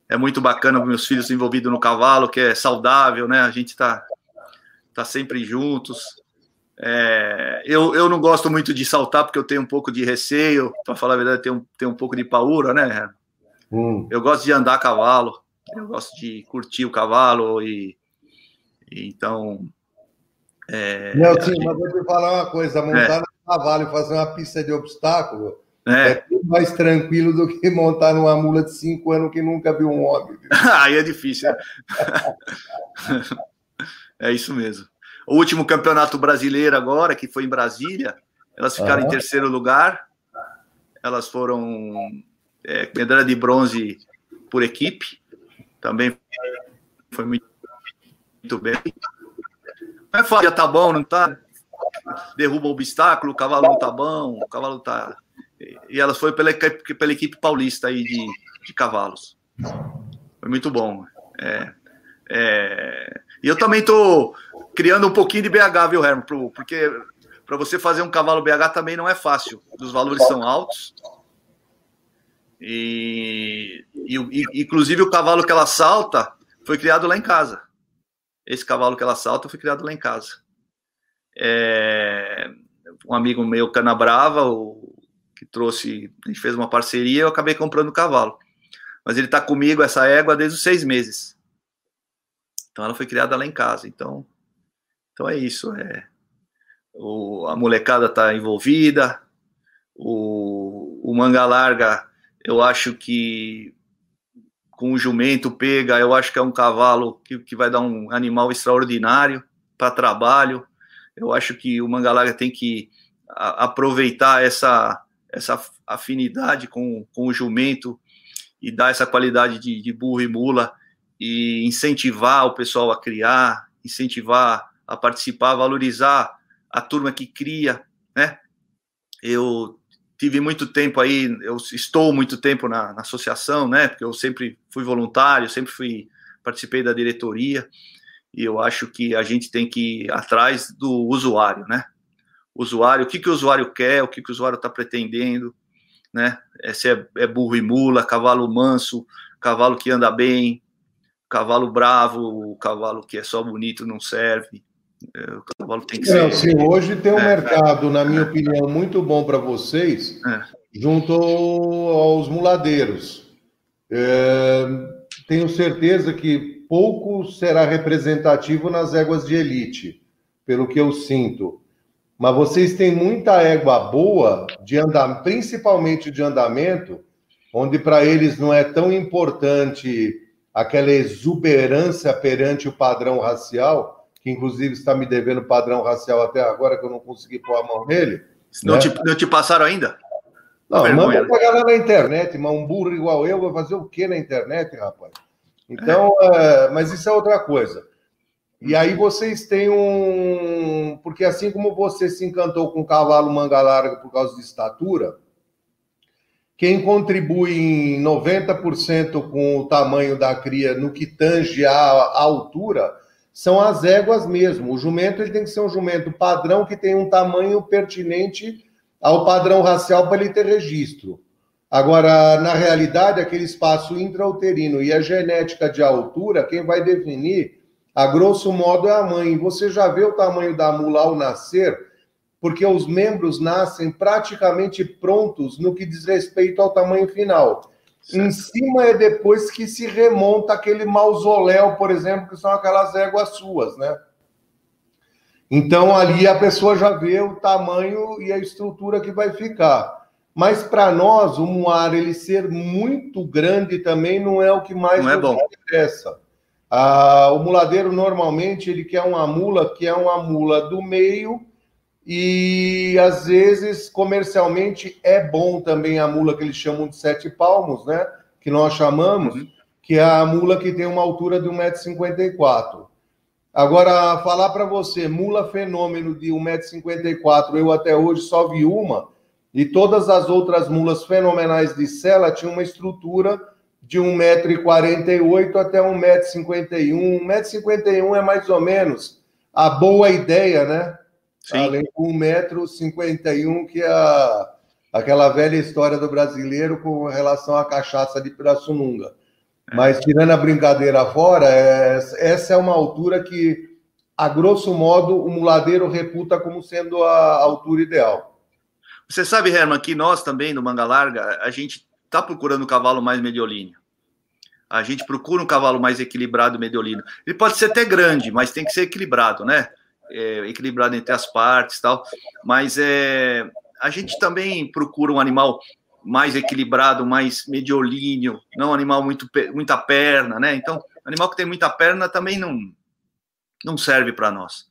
é muito bacana meus filhos envolvidos no cavalo, que é saudável, né? A gente está tá sempre juntos. É, eu, eu não gosto muito de saltar porque eu tenho um pouco de receio, para falar a verdade, tenho, tenho um pouco de paura, né? Hum. Eu gosto de andar a cavalo, eu gosto de curtir o cavalo e, e então. É, Nelson, mas vou te falar uma coisa: montar é. no cavalo e fazer uma pista de obstáculo é. é mais tranquilo do que montar numa mula de cinco anos que nunca viu um homem. Aí é difícil. Né? é isso mesmo. O último campeonato brasileiro agora, que foi em Brasília, elas ficaram uhum. em terceiro lugar. Elas foram é, medalha de bronze por equipe. Também foi muito, muito bem. Mas já tá bom, não tá? Derruba o obstáculo, o cavalo não tá bom, o cavalo tá e elas foi pela, pela equipe paulista aí de, de cavalos. Foi muito bom. É, é, e eu também estou criando um pouquinho de BH, viu, Herman? Porque para você fazer um cavalo BH também não é fácil. Os valores são altos. E, e, inclusive o cavalo que ela salta foi criado lá em casa. Esse cavalo que ela salta foi criado lá em casa. É, um amigo meu, Canabrava, o que trouxe, a gente fez uma parceria, eu acabei comprando o cavalo. Mas ele está comigo, essa égua, desde os seis meses. Então ela foi criada lá em casa. Então, então é isso. É, o, a molecada está envolvida. O, o manga larga, eu acho que com o jumento pega, eu acho que é um cavalo que, que vai dar um animal extraordinário para trabalho. Eu acho que o manga larga tem que aproveitar essa essa afinidade com, com o jumento e dar essa qualidade de, de burro e mula e incentivar o pessoal a criar, incentivar a participar, valorizar a turma que cria, né? Eu tive muito tempo aí, eu estou muito tempo na, na, associação, né? Porque eu sempre fui voluntário, sempre fui participei da diretoria e eu acho que a gente tem que ir atrás do usuário, né? usuário, o que, que o usuário quer, o que, que o usuário está pretendendo, né? É, se é, é, burro e mula, cavalo manso, cavalo que anda bem, cavalo bravo, o cavalo que é só bonito não serve. É, o cavalo tem que ser. Sim, hoje tem um é, mercado, na minha opinião, muito bom para vocês, é. junto aos muladeiros. É, tenho certeza que pouco será representativo nas éguas de elite, pelo que eu sinto mas vocês têm muita égua boa de andar, principalmente de andamento, onde para eles não é tão importante aquela exuberância perante o padrão racial, que inclusive está me devendo padrão racial até agora, que eu não consegui pôr a mão nele. Não, né? te, não te passaram ainda? Não, manda pagar lá na internet, mas um burro igual eu vai fazer o que na internet, rapaz? Então, é. Mas isso é outra coisa. E aí vocês têm um. Porque assim como você se encantou com o cavalo manga larga por causa de estatura, quem contribui em 90% com o tamanho da cria no que tange a, altura são as éguas mesmo. O jumento ele tem que ser um jumento padrão que tem um tamanho pertinente ao padrão racial para ele ter registro. Agora, na realidade, aquele espaço intrauterino e a genética de altura, quem vai definir a grosso modo é a mãe. Você já vê o tamanho da mula ao nascer, porque os membros nascem praticamente prontos no que diz respeito ao tamanho final. Certo. Em cima é depois que se remonta aquele mausoléu, por exemplo, que são aquelas éguas suas, né? Então ali a pessoa já vê o tamanho e a estrutura que vai ficar. Mas para nós, o muar ele ser muito grande também não é o que mais não nos é interessa. Ah, o muladeiro normalmente ele quer uma mula que é uma mula do meio e às vezes comercialmente é bom também a mula que eles chamam de sete palmos, né? Que nós chamamos, uhum. que é a mula que tem uma altura de 1,54m. Agora, falar para você, mula fenômeno de 1,54m, eu até hoje só vi uma, e todas as outras mulas fenomenais de sela tinham uma estrutura de 1,48m até 1,51m. 1,51m é mais ou menos a boa ideia, né? Sim. Além de 1,51m, que é a, aquela velha história do brasileiro com relação à cachaça de Pirassununga. É. Mas, tirando a brincadeira fora, é, essa é uma altura que, a grosso modo, o muladeiro reputa como sendo a altura ideal. Você sabe, Herman, que nós também, no Manga Larga, a gente está procurando um cavalo mais mediolíneo. A gente procura um cavalo mais equilibrado mediolino. Ele pode ser até grande, mas tem que ser equilibrado, né? É, equilibrado entre as partes tal. Mas é, a gente também procura um animal mais equilibrado, mais mediolíneo, não um animal muito muita perna, né? Então, animal que tem muita perna também não não serve para nós.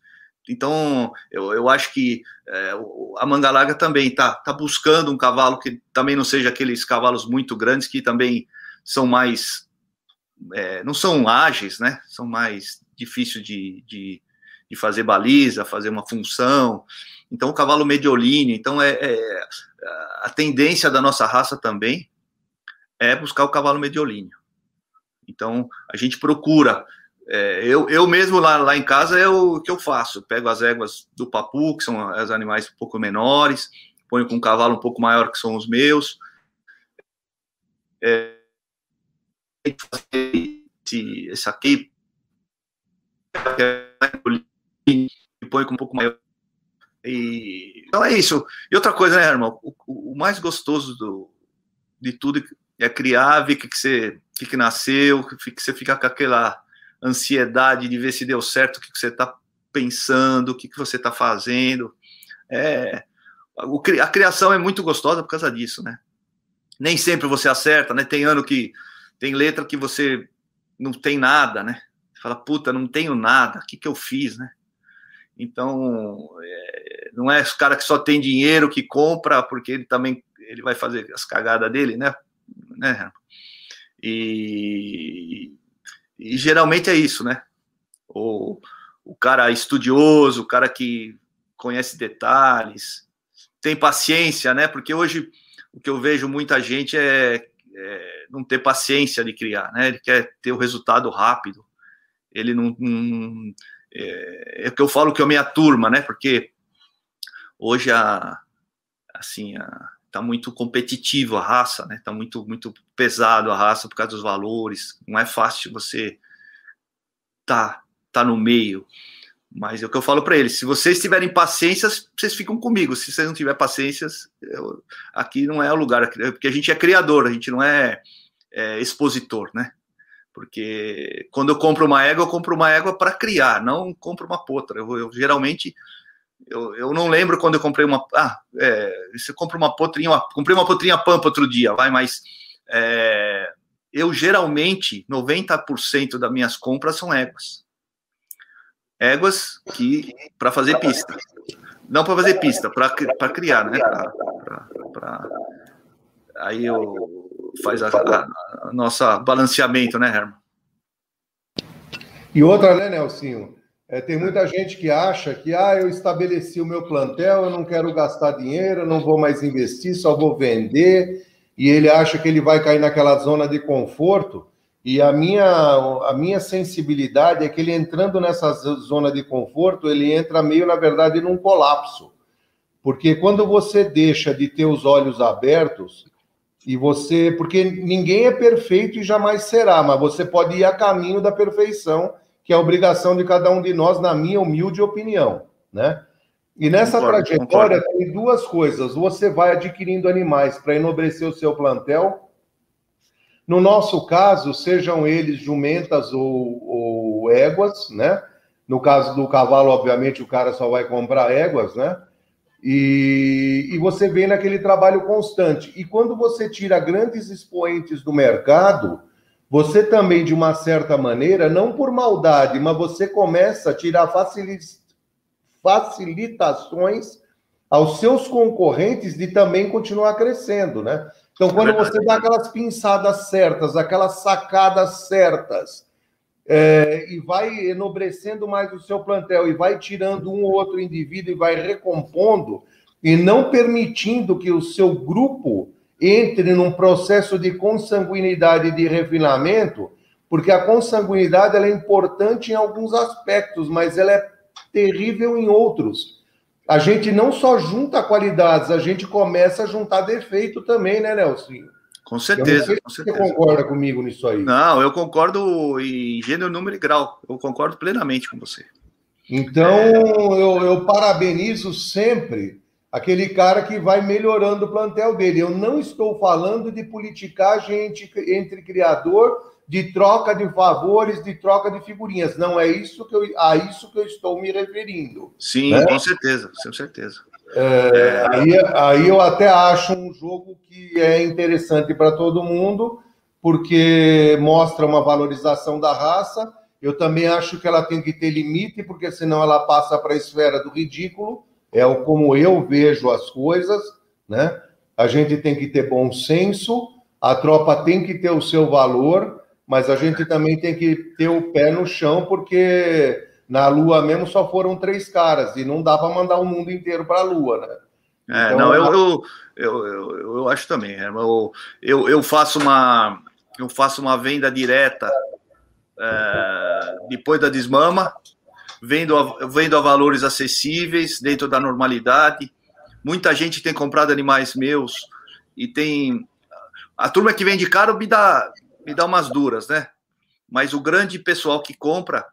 Então, eu, eu acho que é, a Mangalaga também está tá buscando um cavalo que também não seja aqueles cavalos muito grandes, que também são mais. É, não são ágeis, né? São mais difíceis de, de, de, fazer baliza, fazer uma função. Então, o cavalo mediolíneo. Então, é, é, a tendência da nossa raça também é buscar o cavalo mediolíneo. Então, a gente procura é, eu, eu mesmo lá, lá em casa é o que eu faço. Eu pego as éguas do papu, que são os animais um pouco menores, ponho com um cavalo um pouco maior, que são os meus. É, esse, esse aqui e põe com um pouco maior. E, então é isso. E outra coisa, né, irmão? O, o mais gostoso do, de tudo é criar, ver que, que você que, que nasceu, que, que você fica com aquela ansiedade de ver se deu certo o que, você está pensando, o que, que você está fazendo. É, a criação é muito gostosa por causa disso, né? Nem sempre você acerta, né? Tem ano que tem letra que você não tem nada, né? Você fala, puta, não tenho nada, o que, que eu fiz, né? Então, é, não é o cara que só tem dinheiro que compra, porque ele também ele vai fazer as cagadas dele, né? né? E, e geralmente é isso, né? O, o cara estudioso, o cara que conhece detalhes, tem paciência, né? Porque hoje o que eu vejo muita gente é, é não ter paciência de criar, né? Ele quer ter o resultado rápido. Ele não, não é, é que eu falo que é a minha turma, né? Porque hoje a assim a, tá muito competitivo a raça, né? Tá muito muito pesado a raça por causa dos valores. Não é fácil você tá tá no meio. Mas é o que eu falo para eles: se vocês tiverem paciência, vocês ficam comigo. Se vocês não tiverem paciência, eu, aqui não é o lugar, porque a gente é criador, a gente não é, é expositor, né? Porque quando eu compro uma égua, eu compro uma égua para criar, não compro uma potra. Eu, eu geralmente eu, eu não lembro quando eu comprei uma. Ah, é, você compra uma potrinha. Uma, comprei uma potrinha pampa outro dia, vai, mas. É, eu geralmente, 90% das minhas compras são éguas. Éguas que. para fazer pista. Não para fazer pista, para criar, né? Pra, pra, pra, aí eu faz a, a, a nossa balanceamento, né, Herman? E outra, né, Nelsinho? É, tem muita gente que acha que ah, eu estabeleci o meu plantel, eu não quero gastar dinheiro, não vou mais investir, só vou vender, e ele acha que ele vai cair naquela zona de conforto. E a minha, a minha sensibilidade é que ele entrando nessa zona de conforto, ele entra meio, na verdade, num colapso. Porque quando você deixa de ter os olhos abertos, e você. Porque ninguém é perfeito e jamais será, mas você pode ir a caminho da perfeição que é a obrigação de cada um de nós, na minha humilde opinião, né? E nessa concordo, trajetória concordo. tem duas coisas. Você vai adquirindo animais para enobrecer o seu plantel. No nosso caso, sejam eles jumentas ou, ou éguas, né? No caso do cavalo, obviamente, o cara só vai comprar éguas, né? E, e você vem naquele trabalho constante. E quando você tira grandes expoentes do mercado, você também, de uma certa maneira, não por maldade, mas você começa a tirar facilitações aos seus concorrentes de também continuar crescendo, né? Então, quando é você dá aquelas pinçadas certas, aquelas sacadas certas, é, e vai enobrecendo mais o seu plantel e vai tirando um ou outro indivíduo e vai recompondo e não permitindo que o seu grupo entre num processo de consanguinidade de refinamento, porque a consanguinidade é importante em alguns aspectos, mas ela é terrível em outros. A gente não só junta qualidades, a gente começa a juntar defeito também, né, Nelson? Com certeza, com certeza. Você concorda comigo nisso aí? Não, eu concordo em gênero, número e grau. Eu concordo plenamente com você. Então, é... eu, eu parabenizo sempre aquele cara que vai melhorando o plantel dele. Eu não estou falando de politicagem entre, entre criador, de troca de favores, de troca de figurinhas. Não é isso que eu, a isso que eu estou me referindo. Sim, né? com certeza, com certeza. É, aí, aí eu até acho um jogo que é interessante para todo mundo, porque mostra uma valorização da raça. Eu também acho que ela tem que ter limite, porque senão ela passa para a esfera do ridículo é o como eu vejo as coisas, né? A gente tem que ter bom senso, a tropa tem que ter o seu valor, mas a gente também tem que ter o pé no chão, porque na Lua mesmo só foram três caras, e não dá para mandar o mundo inteiro para a Lua, né? É, então, não, eu, eu, eu, eu, acho também. Eu, eu, eu, faço uma, eu faço uma venda direta é, depois da desmama, vendo a, vendo a valores acessíveis, dentro da normalidade. Muita gente tem comprado animais meus e tem. A turma que vende caro me dá, me dá umas duras, né? Mas o grande pessoal que compra,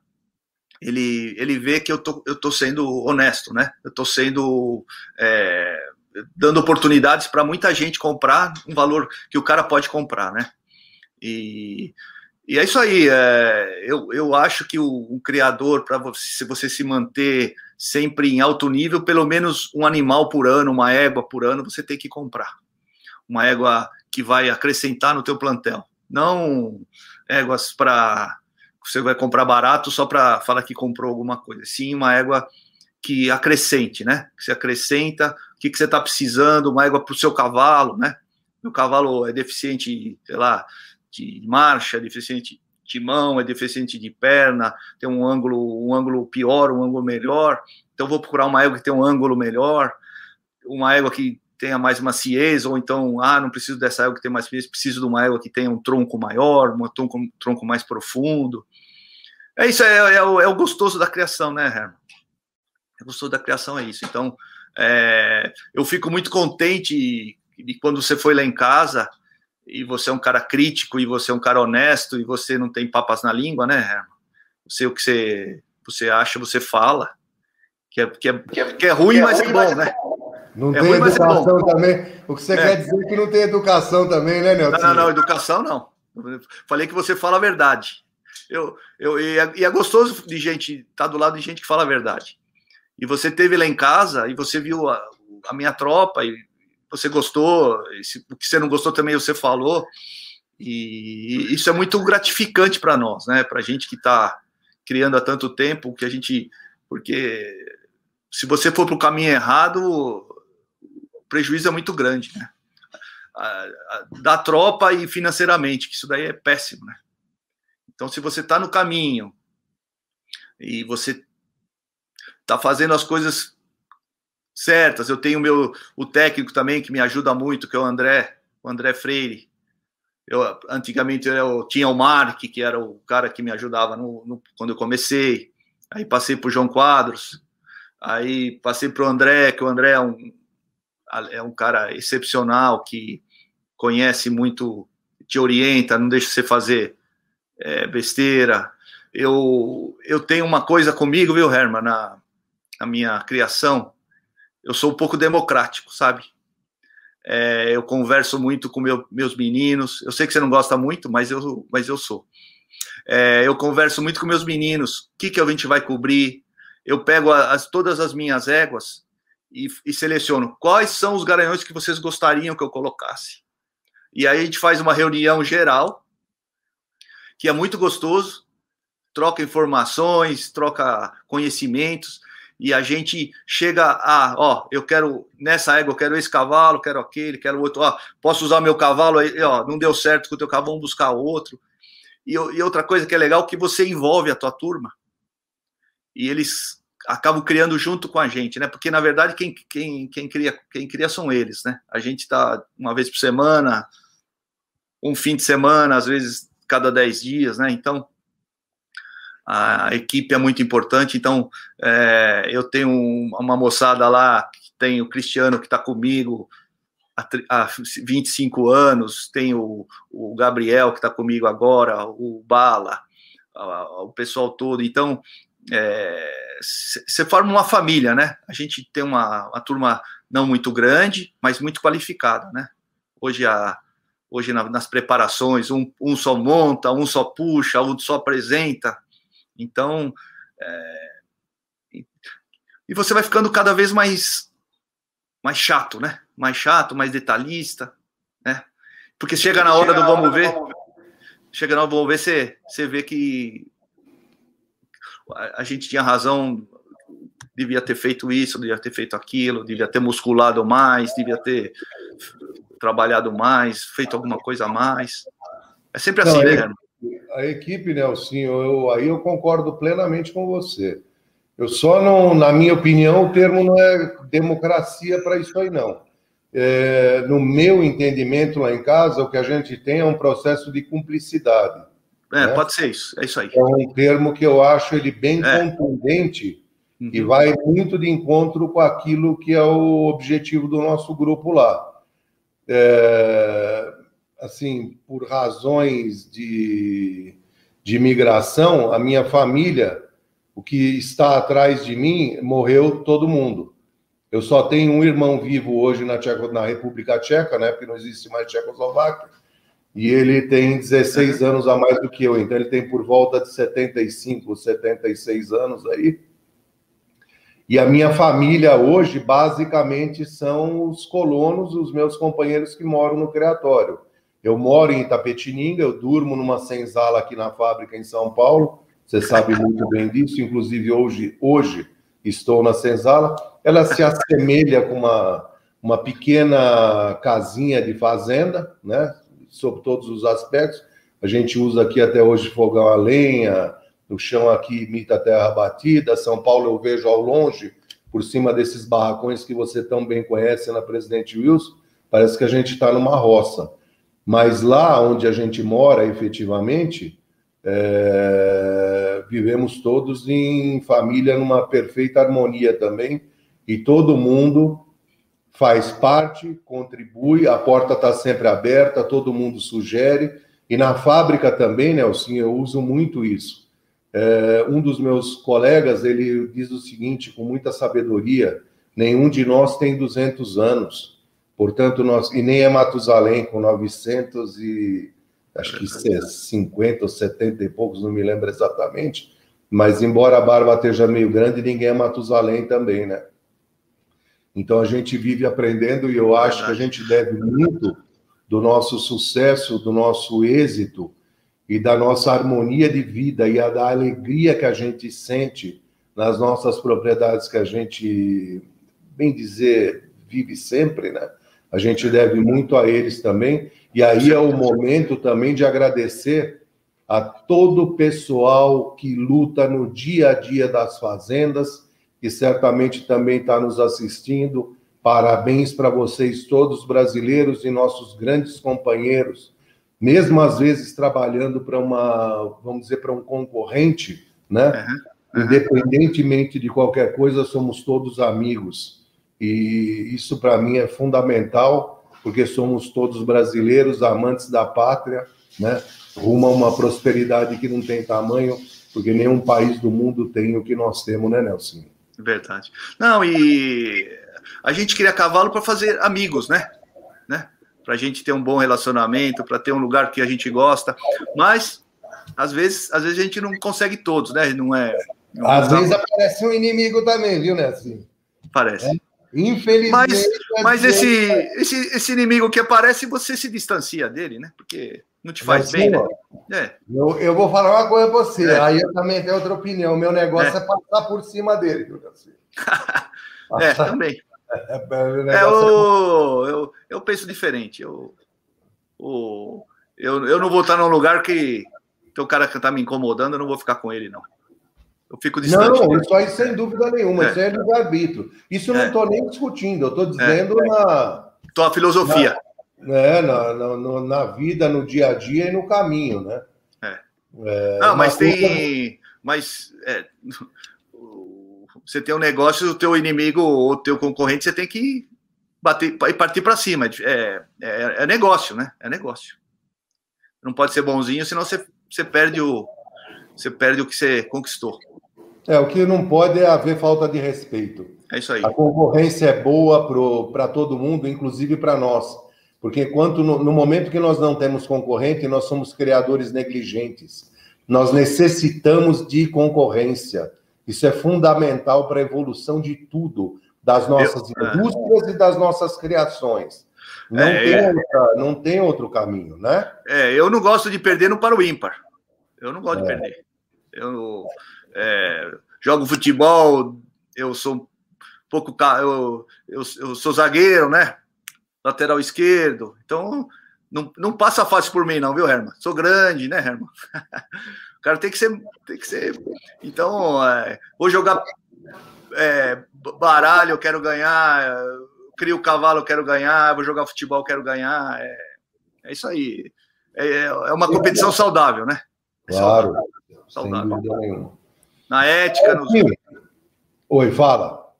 ele, ele vê que eu tô, eu tô sendo honesto, né? Eu tô sendo. É, dando oportunidades para muita gente comprar um valor que o cara pode comprar, né? E e é isso aí. É, eu, eu acho que o, um criador, para você, se você se manter sempre em alto nível, pelo menos um animal por ano, uma égua por ano, você tem que comprar. Uma égua que vai acrescentar no teu plantel. Não éguas para você vai comprar barato só para falar que comprou alguma coisa. Sim, uma égua que acrescente, né? Que se acrescenta, o que, que você está precisando, uma égua para o seu cavalo, né? Meu cavalo é deficiente, sei lá, de marcha, é deficiente de mão, é deficiente de perna, tem um ângulo, um ângulo pior, um ângulo melhor. Então vou procurar uma égua que tem um ângulo melhor, uma égua que tenha mais maciez, ou então, ah, não preciso dessa égua que tem mais maciez, preciso de uma égua que tenha um tronco maior, um tronco, um tronco mais profundo. É isso, é, é, o, é o gostoso da criação, né, Herman? É gostoso da criação, é isso. Então, é, eu fico muito contente de quando você foi lá em casa, e você é um cara crítico e você é um cara honesto e você não tem papas na língua, né, Herman? Você o que você, você acha, você fala. Que é, que é, que é, que é ruim, que é mas ruim, é bom, né? Não é tem ruim, é educação é também. O que você quer dizer é que não tem educação também, né, Nelson? Não, não, não, educação não. Falei que você fala a verdade. Eu, eu, e, é, e é gostoso de gente estar tá do lado de gente que fala a verdade. E você teve lá em casa e você viu a, a minha tropa e você gostou, se, o que você não gostou também você falou. E isso é muito gratificante para nós, né? Para a gente que está criando há tanto tempo, que a gente. Porque se você for para o caminho errado, o prejuízo é muito grande, né? Da tropa e financeiramente, que isso daí é péssimo, né? Então, se você está no caminho e você está fazendo as coisas certas. Eu tenho meu o técnico também que me ajuda muito, que é o André, o André Freire. Eu antigamente eu tinha o Mark, que era o cara que me ajudava no, no quando eu comecei. Aí passei para o João Quadros. Aí passei para o André, que o André é um é um cara excepcional que conhece muito, te orienta, não deixa você fazer é, besteira. Eu, eu tenho uma coisa comigo, viu, Herman, na, na minha criação, eu sou um pouco democrático, sabe? É, eu converso muito com meu, meus meninos. Eu sei que você não gosta muito, mas eu, mas eu sou. É, eu converso muito com meus meninos. O que, que a gente vai cobrir? Eu pego as, todas as minhas éguas e, e seleciono quais são os garanhões que vocês gostariam que eu colocasse. E aí a gente faz uma reunião geral, que é muito gostoso, troca informações, troca conhecimentos e a gente chega a, ó, eu quero nessa égua, eu quero esse cavalo, quero aquele, quero outro, ó, posso usar meu cavalo aí, ó, não deu certo com o teu cavalo, vamos buscar outro. e, e outra coisa que é legal que você envolve a tua turma e eles acabam criando junto com a gente, né? Porque na verdade quem, quem, quem cria quem cria são eles, né? A gente está uma vez por semana, um fim de semana, às vezes cada dez dias, né? Então a equipe é muito importante. Então é, eu tenho uma moçada lá, tem o Cristiano que está comigo há 25 anos, tem o, o Gabriel que está comigo agora, o Bala, o pessoal todo. Então você é, forma uma família, né? A gente tem uma, uma, turma não muito grande, mas muito qualificada, né? Hoje, a, hoje na, nas preparações, um, um, só monta, um só puxa, um só apresenta. Então, é, e, você vai ficando cada vez mais, mais chato, né? Mais chato, mais detalhista, né? Porque chega na hora do vamos ver, chega na hora do vamos ver, você, você vê que a, gente tinha razão, devia ter feito isso, devia ter feito aquilo, devia ter musculado mais, devia ter trabalhado mais, feito alguma coisa a mais. É sempre assim, Não, né? A equipe, Nelson, eu, aí eu concordo plenamente com você. Eu só não, na minha opinião, o termo não é democracia para isso aí, não. É, no meu entendimento lá em casa, o que a gente tem é um processo de cumplicidade. É, né? pode ser isso, é isso aí. É um termo que eu acho ele bem é. contundente uhum. e vai muito de encontro com aquilo que é o objetivo do nosso grupo lá. É, assim, por razões de, de migração, a minha família, o que está atrás de mim, morreu todo mundo. Eu só tenho um irmão vivo hoje na, Tcheco, na República Tcheca, né, porque não existe mais Tchecoslováquia e ele tem 16 anos a mais do que eu, então ele tem por volta de 75, 76 anos aí. E a minha família hoje, basicamente, são os colonos, os meus companheiros que moram no criatório. Eu moro em Itapetininga, eu durmo numa senzala aqui na fábrica em São Paulo, você sabe muito bem disso, inclusive hoje, hoje estou na senzala. Ela se assemelha com uma, uma pequena casinha de fazenda, né? sob todos os aspectos. A gente usa aqui até hoje fogão a lenha, no chão aqui imita a terra batida. São Paulo eu vejo ao longe, por cima desses barracões que você tão bem conhece na Presidente Wilson, parece que a gente está numa roça. Mas lá onde a gente mora, efetivamente, é... vivemos todos em família numa perfeita harmonia também, e todo mundo faz parte, contribui, a porta está sempre aberta, todo mundo sugere. E na fábrica também, Nelson, eu uso muito isso. É, um dos meus colegas, ele diz o seguinte, com muita sabedoria, nenhum de nós tem 200 anos, portanto, nós, e nem é Matusalém, com 900 e, acho que 50 ou 70 e poucos, não me lembro exatamente, mas embora a barba esteja meio grande, ninguém é Matusalém também, né? Então a gente vive aprendendo e eu acho que a gente deve muito do nosso sucesso, do nosso êxito e da nossa harmonia de vida e a da alegria que a gente sente nas nossas propriedades que a gente, bem dizer, vive sempre, né? A gente deve muito a eles também. E aí é o momento também de agradecer a todo o pessoal que luta no dia a dia das fazendas que certamente também está nos assistindo. Parabéns para vocês todos, brasileiros e nossos grandes companheiros, mesmo às vezes trabalhando para uma, vamos dizer, para um concorrente, né? Uhum. Independentemente de qualquer coisa, somos todos amigos. E isso para mim é fundamental, porque somos todos brasileiros, amantes da pátria, né? Rumo a uma prosperidade que não tem tamanho, porque nenhum país do mundo tem o que nós temos, né, Nelson? Verdade. Não, e a gente cria cavalo para fazer amigos, né? né? Para a gente ter um bom relacionamento, para ter um lugar que a gente gosta. Mas às vezes, às vezes a gente não consegue todos, né? Não é. Não às vezes aparece um inimigo também, viu, Nelson? Parece. É? Infelizmente. Mas, mas esse, esse, esse inimigo que aparece, você se distancia dele, né? Porque não te faz bem, né? É. Eu, eu vou falar uma coisa para você, é. aí eu também tenho outra opinião. Meu negócio é, é passar por cima dele, viu, É, também. É, é, é o, eu, eu penso diferente. Eu, o, eu, eu não vou estar num lugar que tem um cara que tá me incomodando, eu não vou ficar com ele, não. Eu fico distante. Não, isso aí sem dúvida nenhuma, é. isso é livre-arbítrio. Isso eu não estou é. nem discutindo, eu estou dizendo é. na. Tua filosofia. Na, é, na, na, na, vida, no dia a dia e no caminho, né? É. é não, mas tem. Mas é, você tem um negócio, o teu inimigo ou o teu concorrente, você tem que bater e partir para cima. É, é, é, negócio, né? É negócio. Não pode ser bonzinho, senão você, você perde o você perde o que você conquistou. É, o que não pode é haver falta de respeito. É isso aí. A concorrência é boa para todo mundo, inclusive para nós. Porque enquanto no, no, momento que nós não temos concorrente, nós somos criadores negligentes. Nós necessitamos de concorrência. Isso é fundamental para a evolução de tudo, das nossas Eu, indústrias é. e das nossas criações. Não, é, tem é. outra, não tem outro caminho, né? É, eu não gosto de perder no para o ímpar. Eu não gosto de é. perder. Eu é, jogo futebol, eu sou um pouco. Eu, eu, eu sou zagueiro, né? Lateral esquerdo. Então, não, não passa fácil por mim, não, viu, Herman? Sou grande, né, Herman? o cara tem que ser. Tem que ser. Então, é, vou jogar é, baralho, eu quero ganhar. Crio cavalo, eu quero ganhar. Vou jogar futebol, eu quero ganhar. É, é isso aí. É, é uma competição saudável, né? Claro. Saudável. saudável. Na ética. Nos... Oi, fala.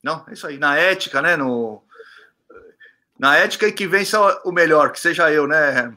Não, é isso aí. Na ética, né? No... Na ética e que vença o melhor, que seja eu, né,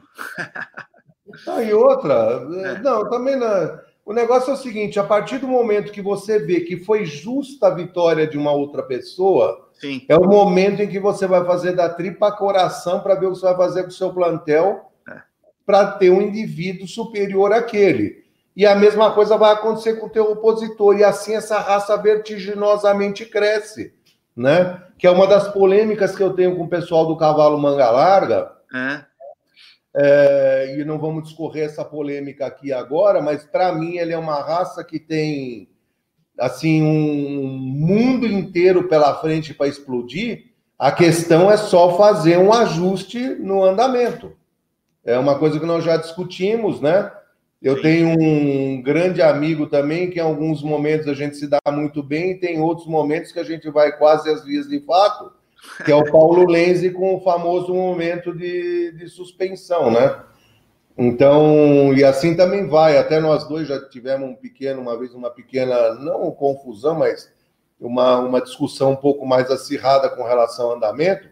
ah, e outra, é. não, também não. O negócio é o seguinte: a partir do momento que você vê que foi justa a vitória de uma outra pessoa, Sim. é o momento em que você vai fazer da tripa coração para ver o que você vai fazer com o seu plantel é. para ter um indivíduo superior àquele. E a mesma coisa vai acontecer com o teu opositor. E assim essa raça vertiginosamente cresce, né? Que é uma das polêmicas que eu tenho com o pessoal do cavalo manga larga. É. É, e não vamos discorrer essa polêmica aqui agora, mas para mim ele é uma raça que tem assim um mundo inteiro pela frente para explodir. A questão é só fazer um ajuste no andamento. É uma coisa que nós já discutimos, né? Eu Sim. tenho um grande amigo também, que em alguns momentos a gente se dá muito bem, e tem outros momentos que a gente vai quase às vias de fato, que é o Paulo Lenzi com o famoso momento de, de suspensão, né? Então, e assim também vai. Até nós dois já tivemos um pequeno, uma vez, uma pequena, não confusão, mas uma, uma discussão um pouco mais acirrada com relação ao andamento.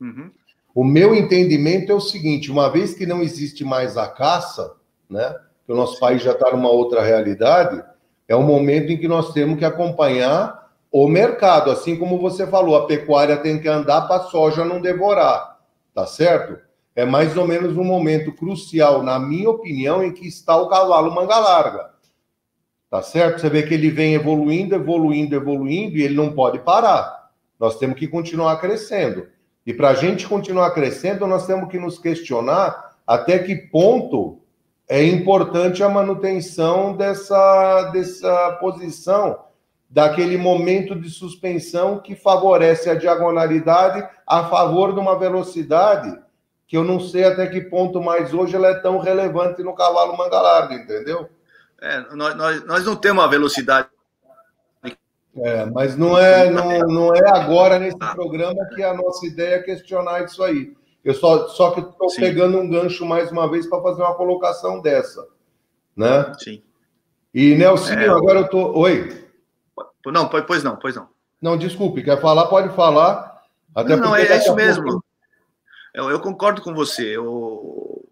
Uhum. O meu entendimento é o seguinte: uma vez que não existe mais a caça, né? Que o nosso país já está numa outra realidade, é o momento em que nós temos que acompanhar o mercado. Assim como você falou, a pecuária tem que andar para a soja não devorar, tá certo? É mais ou menos um momento crucial, na minha opinião, em que está o cavalo manga larga. Tá certo? Você vê que ele vem evoluindo, evoluindo, evoluindo, e ele não pode parar. Nós temos que continuar crescendo. E para a gente continuar crescendo, nós temos que nos questionar até que ponto é importante a manutenção dessa, dessa posição, daquele momento de suspensão que favorece a diagonalidade a favor de uma velocidade que eu não sei até que ponto mais hoje ela é tão relevante no cavalo manga larga, entendeu? É, nós, nós, nós não temos a velocidade. É, mas não é, não, não é agora nesse programa que a nossa ideia é questionar isso aí. Eu só, só que estou pegando um gancho mais uma vez para fazer uma colocação dessa, né? Sim. E Nelson, é, agora eu tô. Oi. Não, pois não, pois não. Não, desculpe, quer falar, pode falar. Até não, não é, é isso mesmo. Eu, eu, concordo com você. Eu,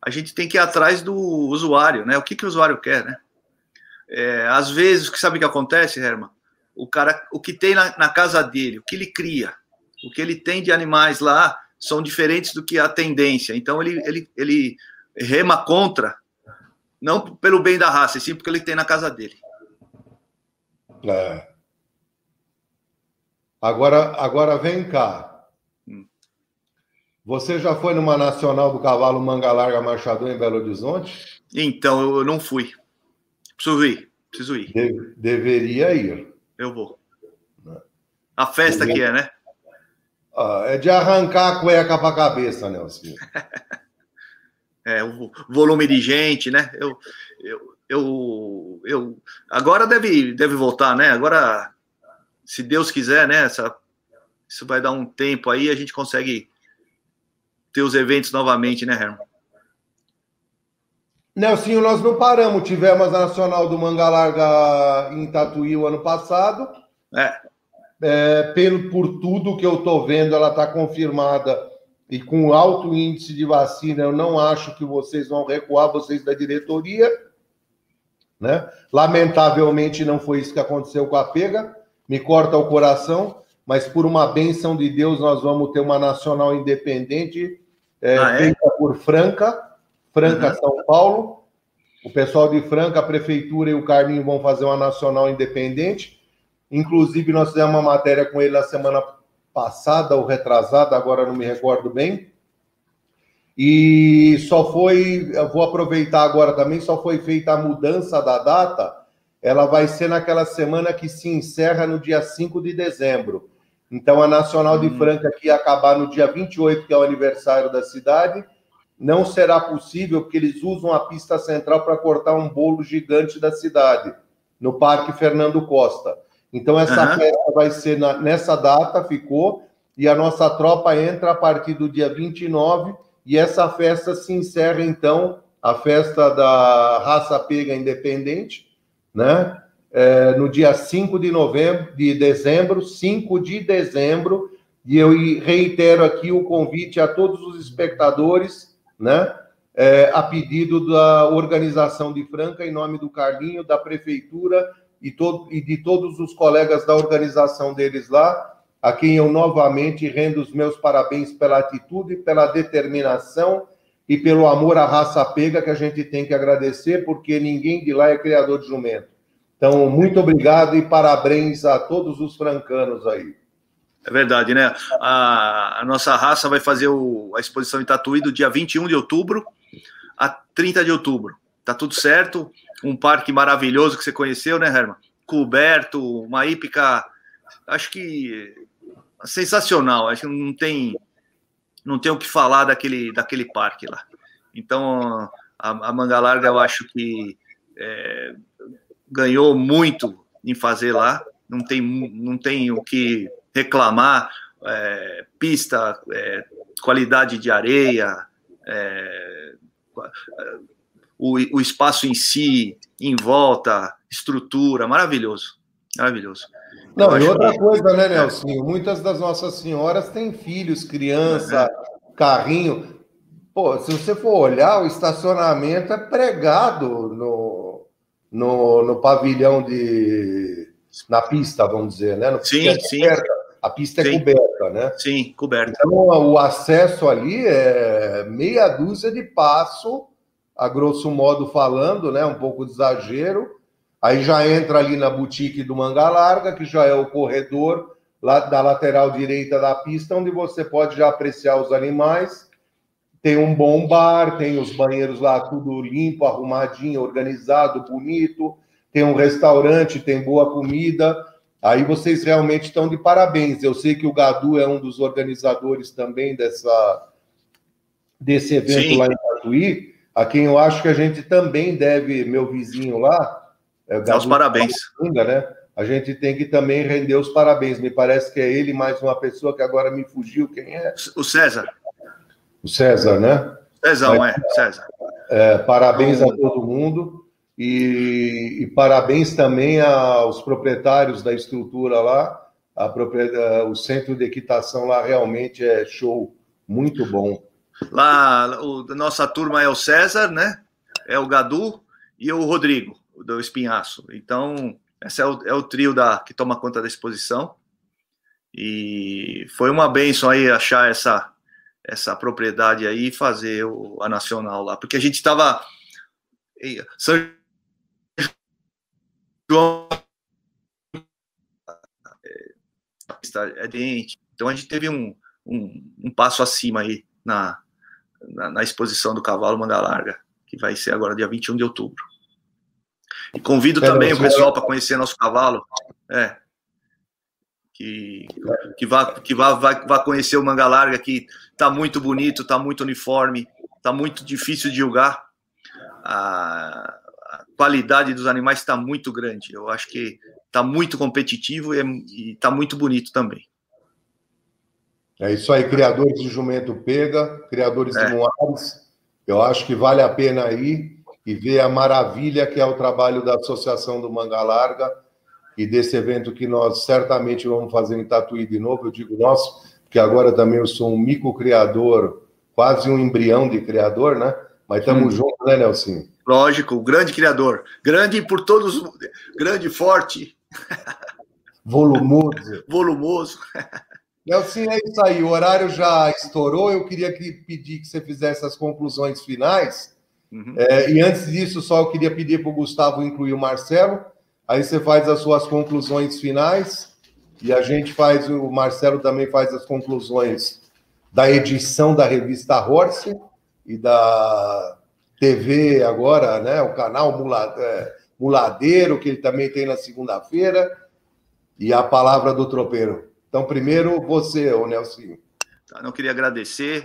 a gente tem que ir atrás do usuário, né? O que, que o usuário quer, né? É, às vezes, o que sabe o que acontece, Herman? O cara, o que tem na, na casa dele, o que ele cria, o que ele tem de animais lá, são diferentes do que a tendência. Então ele, ele, ele rema contra, não pelo bem da raça, e sim porque ele tem na casa dele. É. Agora, agora vem cá. Hum. Você já foi numa nacional do cavalo Manga Larga Machador em Belo Horizonte? Então, eu não fui. Preciso ir. Preciso ir. De, deveria ir. Eu vou. A festa que é, né? Ah, é de arrancar a cueca para a cabeça, Nelson. é, o volume de gente, né? Eu, eu, eu, eu, agora deve, deve voltar, né? Agora, se Deus quiser, né? Essa, isso vai dar um tempo aí, a gente consegue ter os eventos novamente, né, Herman? Nelsinho, nós não paramos. Tivemos a Nacional do Manga Larga em Tatuí o ano passado. É. é pelo, por tudo que eu estou vendo, ela está confirmada e com alto índice de vacina, eu não acho que vocês vão recuar, vocês da diretoria. Né? Lamentavelmente, não foi isso que aconteceu com a Pega. Me corta o coração, mas por uma benção de Deus, nós vamos ter uma nacional independente é, ah, é? feita por Franca Franca, uhum. São Paulo. O pessoal de Franca, a prefeitura e o Carlinho vão fazer uma nacional independente. Inclusive, nós fizemos uma matéria com ele na semana passada ou retrasada, agora não me recordo bem. E só foi, eu vou aproveitar agora também, só foi feita a mudança da data. Ela vai ser naquela semana que se encerra no dia 5 de dezembro. Então, a Nacional de hum. Franca, que ia acabar no dia 28, que é o aniversário da cidade, não será possível porque eles usam a pista central para cortar um bolo gigante da cidade, no Parque Fernando Costa. Então, essa uhum. festa vai ser na, nessa data, ficou, e a nossa tropa entra a partir do dia 29, e essa festa se encerra, então, a festa da raça pega independente, né? É, no dia 5 de novembro, de dezembro, 5 de dezembro, e eu reitero aqui o convite a todos os espectadores né? É, a pedido da organização de Franca, em nome do Carlinho, da prefeitura e, todo, e de todos os colegas da organização deles lá, a quem eu novamente rendo os meus parabéns pela atitude, pela determinação e pelo amor à raça pega que a gente tem que agradecer, porque ninguém de lá é criador de jumento. Então, muito obrigado e parabéns a todos os francanos aí. É verdade, né? A, a nossa raça vai fazer o, a exposição em Tatuí do dia 21 de outubro a 30 de outubro. Tá tudo certo. Um parque maravilhoso que você conheceu, né, Herman? Coberto, uma hípica, acho que sensacional. Acho que não tem, não tem o que falar daquele, daquele parque lá. Então, a, a Manga Larga, eu acho que é, ganhou muito em fazer lá. Não tem, não tem o que reclamar é, pista, é, qualidade de areia, é, o, o, espaço em si, em volta, estrutura, maravilhoso, maravilhoso. Não, e outra que... coisa, né, Nelson? Muitas das nossas senhoras têm filhos, criança, é. carrinho. Pô, se você for olhar, o estacionamento é pregado no, no, no pavilhão de. na pista, vamos dizer, né? No sim, sim. Perto a pista é Sim. é coberta, né? Sim, coberta. Então, o acesso ali é meia dúzia de passo, a grosso modo falando, né? Um pouco de exagero. Aí já entra ali na boutique do Manga Larga, que já é o corredor lá da lateral direita da pista, onde você pode já apreciar os animais. Tem um bom bar, tem os banheiros lá tudo limpo, arrumadinho, organizado, bonito. Tem um restaurante, tem boa comida. Aí vocês realmente estão de parabéns. Eu sei que o Gadu é um dos organizadores também dessa, desse evento Sim. lá em Tatuí, a quem eu acho que a gente também deve, meu vizinho lá, é, Gadu, os parabéns. né? A gente tem que também render os parabéns. Me parece que é ele mais uma pessoa que agora me fugiu. Quem é? O César. O César, né? César, Mas, é, César. É, parabéns a todo mundo. E, e, parabéns também aos proprietários da estrutura lá. A o centro de equitação lá realmente é show, muito bom. Lá, o, nossa turma é o César, né? É o Gadu e o Rodrigo, do Espinhaço. Então, esse é o, é o trio da, que toma conta da exposição. E foi uma benção aí achar essa, essa propriedade aí e fazer o, a nacional lá, porque a gente estava. São João é dente. Então a gente teve um, um, um passo acima aí na, na, na, exposição do cavalo manga larga, que vai ser agora dia 21 de outubro. E convido é, também o pessoal para conhecer nosso cavalo. É. Que, que, vá, que vá, vá, vá conhecer o manga larga, que tá muito bonito, tá muito uniforme. tá muito difícil de julgar. A, a qualidade dos animais está muito grande. Eu acho que está muito competitivo e está muito bonito também. É isso aí, criadores de jumento pega, criadores é. de moares. Eu acho que vale a pena ir e ver a maravilha que é o trabalho da Associação do Manga Larga e desse evento que nós certamente vamos fazer em Tatuí de novo. Eu digo nosso, porque agora também eu sou um micro-criador, quase um embrião de criador, né? Mas estamos juntos, né, Nelson? Lógico, grande criador. Grande por todos, grande, forte. Volumoso. Volumoso. Nelson, é isso aí. O horário já estourou. Eu queria que, pedir que você fizesse as conclusões finais. Uhum. É, e antes disso, só eu queria pedir para o Gustavo incluir o Marcelo. Aí você faz as suas conclusões finais e a gente faz, o Marcelo também faz as conclusões da edição da revista Horse e da TV agora, né? O canal é, Muladeiro, que ele também tem na segunda-feira, e a palavra do tropeiro. Então, primeiro você, o Nelson. Tá, não queria agradecer,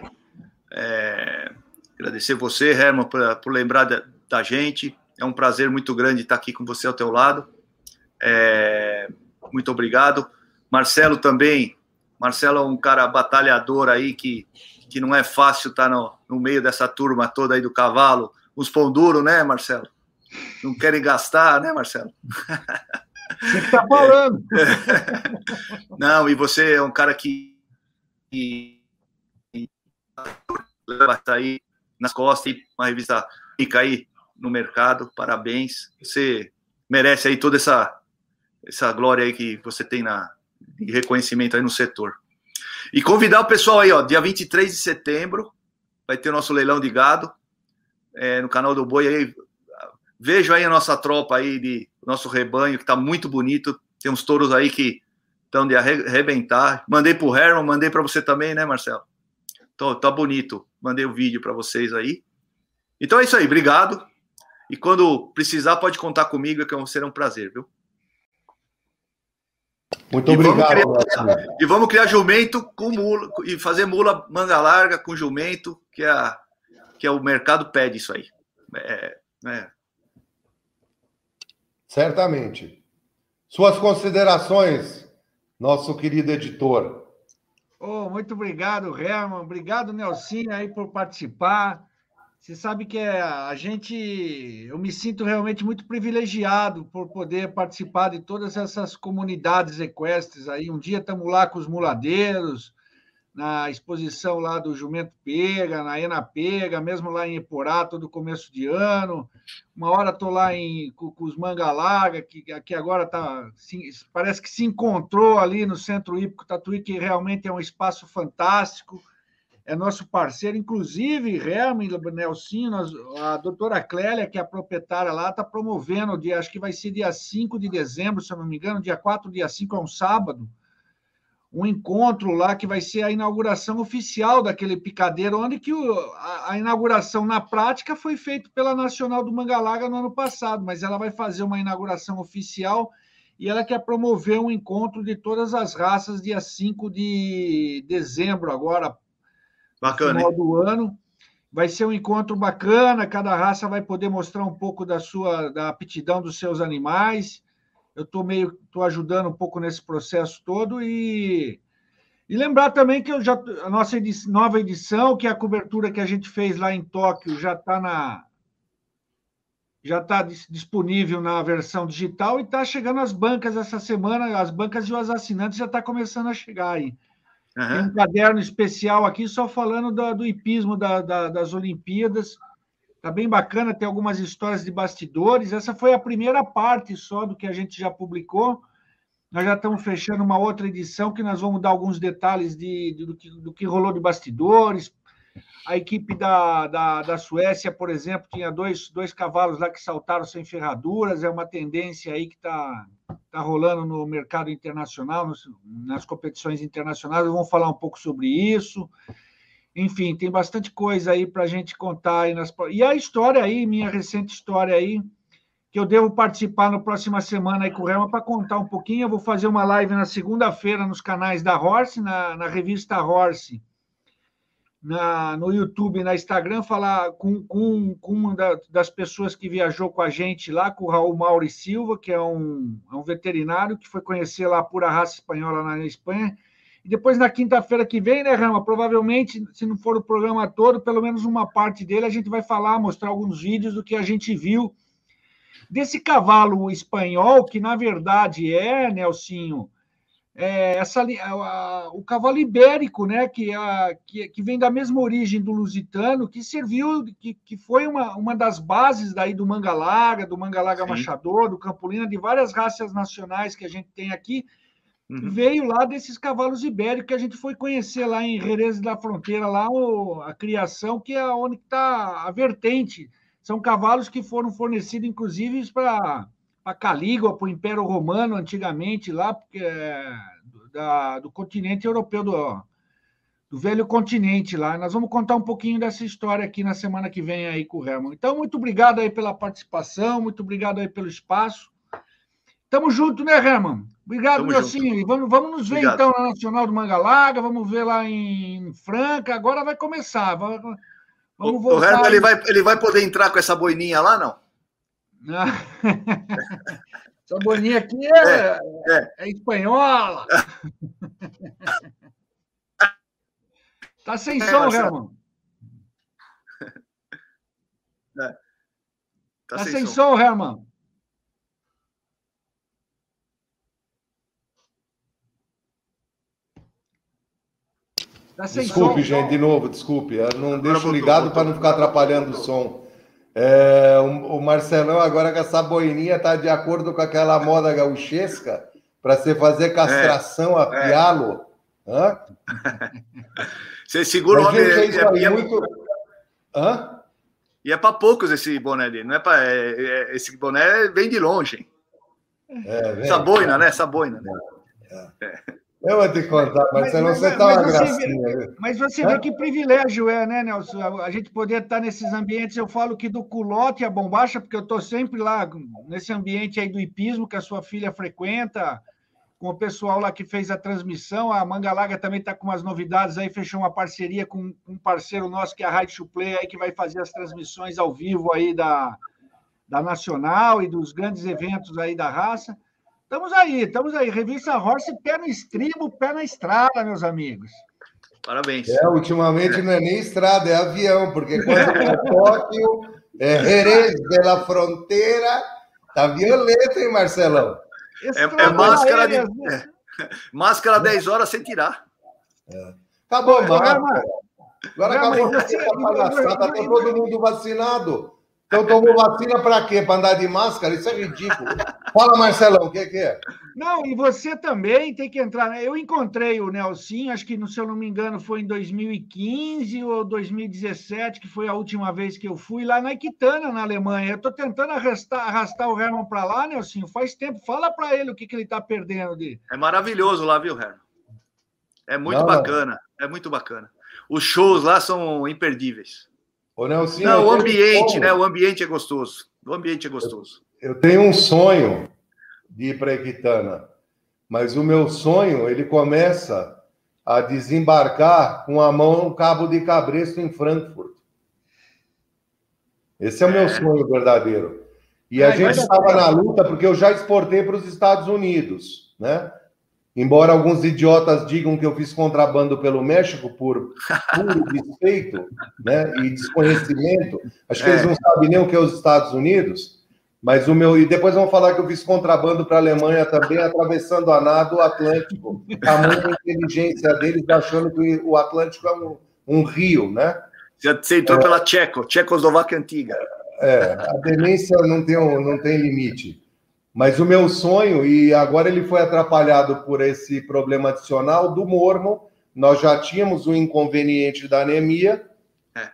é, agradecer você, Herman, por, por lembrar da, da, gente. É um prazer muito grande estar aqui com você ao teu lado. É, muito obrigado. Marcelo também. Marcelo é um cara batalhador aí que, que não é fácil estar no, no meio dessa turma toda aí do cavalo. Os pão duro, né, Marcelo? Não querem gastar, né, Marcelo? Tá falando. Não, e você é um cara que, que leva aí nas costas e uma revista fica aí no mercado. Parabéns. Você merece aí toda essa essa glória aí que você tem na de reconhecimento aí no setor. E convidar o pessoal aí, ó, dia 23 de setembro vai ter o nosso leilão de gado é, no canal do Boi aí. Vejo aí a nossa tropa aí de nosso rebanho que está muito bonito. Tem uns touros aí que estão de arrebentar. Mandei para o Herman, mandei para você também, né, Marcelo? Tô, tá bonito. Mandei o um vídeo para vocês aí. Então é isso aí, obrigado. E quando precisar, pode contar comigo, que será um prazer, viu? Muito e obrigado. Vamos criar, e vamos criar jumento com mula e fazer mula manga larga com jumento, que é, a, que é o mercado pede isso aí. É, é, Certamente. Suas considerações, nosso querido editor. Oh, muito obrigado, Herman. Obrigado, Nelsinho, aí por participar. Você sabe que é, a gente, eu me sinto realmente muito privilegiado por poder participar de todas essas comunidades equestres aí. Um dia estamos lá com os muladeiros, na exposição lá do Jumento Pega, na Ena Pega, mesmo lá em Eporá, todo começo de ano. Uma hora estou lá em, com, com os que aqui agora tá, parece que se encontrou ali no Centro Hípico Tatuí, que realmente é um espaço fantástico. É nosso parceiro, inclusive, Herman Nelsinho, a doutora Clélia, que é a proprietária lá, está promovendo, dia, acho que vai ser dia 5 de dezembro, se eu não me engano, dia 4, dia 5 é um sábado, um encontro lá que vai ser a inauguração oficial daquele picadeiro, onde que o, a, a, inauguração na prática foi feita pela Nacional do Mangalaga no ano passado, mas ela vai fazer uma inauguração oficial e ela quer promover um encontro de todas as raças dia 5 de dezembro agora, bacana, no final do ano. Vai ser um encontro bacana, cada raça vai poder mostrar um pouco da sua da aptidão dos seus animais eu estou meio tô ajudando um pouco nesse processo todo e, e lembrar também que eu já a nossa edição, nova edição, que é a cobertura que a gente fez lá em Tóquio, já está na já está disponível na versão digital e está chegando às bancas essa semana, as bancas e os assinantes já está começando a chegar aí. Uhum. Tem um caderno especial aqui só falando do, do hipismo da, da, das Olimpíadas Tá bem bacana, tem algumas histórias de bastidores. Essa foi a primeira parte só do que a gente já publicou. Nós já estamos fechando uma outra edição que nós vamos dar alguns detalhes de, de do, que, do, que, rolou de bastidores. A equipe da, da, da, Suécia, por exemplo, tinha dois, dois cavalos lá que saltaram sem ferraduras. É uma tendência aí que está tá rolando no mercado internacional, nos, nas competições internacionais. Vamos falar um pouco sobre isso. Enfim, tem bastante coisa aí para a gente contar. Aí nas... E a história aí, minha recente história aí, que eu devo participar na próxima semana aí com o Rema para contar um pouquinho. Eu vou fazer uma live na segunda-feira nos canais da Horse, na, na revista Horse, na, no YouTube, na Instagram, falar com, com, com uma da, das pessoas que viajou com a gente lá, com o Raul Mauri Silva, que é um, é um veterinário que foi conhecer lá a pura raça espanhola na Espanha. E depois, na quinta-feira que vem, né, Rama? Provavelmente, se não for o programa todo, pelo menos uma parte dele, a gente vai falar, mostrar alguns vídeos do que a gente viu desse cavalo espanhol, que na verdade é, Nelsinho, é, essa, a, o cavalo ibérico, né, que, a, que, que, vem da mesma origem do lusitano, que serviu, que, que foi uma, uma das bases daí do manga larga, do manga larga machador, do campolina, de várias raças nacionais que a gente tem aqui, uhum. veio lá desses cavalos ibéricos que a gente foi conhecer lá em Jerez da Fronteira, lá o, a criação, que é onde está a vertente. São cavalos que foram fornecidos, inclusive, para a Calígula, para o Império Romano, antigamente, lá porque, é, da, do continente europeu, do, do velho continente lá. Nós vamos contar um pouquinho dessa história aqui na semana que vem aí com o Herman. Então, muito obrigado aí pela participação, muito obrigado aí pelo espaço. Tamo junto, né, Herman? Obrigado, Nelsinho. Vamos, vamos nos ver obrigado. então na Nacional do Mangalaga, vamos ver lá em Franca. Agora vai começar. Vamos, vamos voltar. O Herman ele vai, ele vai poder entrar com essa boininha lá, não? Essa boninha aqui é, é, é. é espanhola. tá sem é, som, Herman. É. Tá, tá, sem, sem som. som, Herman. Tá desculpe, som, gente, de novo, desculpe. Eu não deixo ligado para não ficar atrapalhando o som. É, o, o, Marcelão, agora com essa boininha, tá de acordo com aquela moda gauchesca para você fazer castração é, a pialo. É. Você segura o homem. É, é, é, muito... Hã? E é para poucos esse boné dele, não é para. É, é, esse boné vem de longe. É, vem, essa boina, né? Essa boina. Né? É. Eu vou te contar, Marcelo, mas, você está uma gracinha. Vê, mas você vê que privilégio é, né, Nelson? A gente poder estar nesses ambientes. Eu falo que do culote a bombacha, porque eu estou sempre lá nesse ambiente aí do hipismo que a sua filha frequenta, com o pessoal lá que fez a transmissão. A Mangalaga também está com umas novidades aí, fechou uma parceria com um parceiro nosso que é a Rádio Play aí, que vai fazer as transmissões ao vivo aí da, da Nacional e dos grandes eventos aí da raça. Estamos aí, estamos aí. Revista Horse, pé no estribo, pé na estrada, meus amigos. Parabéns. É, ultimamente não é nem estrada, é avião, porque quando é Tóquio, é Jerez de la Fronteira, tá violento, hein, Marcelão? É, é máscara, de, é, máscara 10 horas sem tirar. É. Acabou, máscara. Agora acabou a palhaçada, tá todo mundo vacinado. Então tomou vacina para quê? Para andar de máscara? Isso é ridículo. Fala, Marcelão, o que, que, é? Não, e você também tem que entrar. Né? Eu encontrei o Nelson, acho que, se eu não me engano, foi em 2015 ou 2017, que foi a última vez que eu fui lá na Iquitana, na Alemanha. Eu estou tentando arrastar, arrastar o Herman para lá, Nelson, faz tempo. Fala para ele o que, que ele está perdendo de. É maravilhoso lá, viu, Herman? É muito não, bacana, é muito bacana. Os shows lá são imperdíveis. Ô, Nelson, não, o ambiente, né? O ambiente é gostoso. O ambiente é gostoso. Eu, eu tenho um sonho de ir para Equitana, mas o meu sonho ele começa a desembarcar com a mão no Cabo de Cabresto em Frankfurt. Esse é o meu é. sonho verdadeiro. E a gente estava na luta porque eu já exportei para os Estados Unidos, né? Embora alguns idiotas digam que eu fiz contrabando pelo México por puro despeito né, e desconhecimento, acho que é. eles não sabem nem o que é os Estados Unidos, mas o meu. E depois vão falar que eu fiz contrabando para a Alemanha também, atravessando a nado o Atlântico. A muita inteligência deles achando que o Atlântico é um, um rio, né? Você entrou é, pela Tcheco, Tchecoslováquia antiga. É, a demência não tem, não tem limite. Mas o meu sonho, e agora ele foi atrapalhado por esse problema adicional do mormo, nós já tínhamos o inconveniente da anemia, é.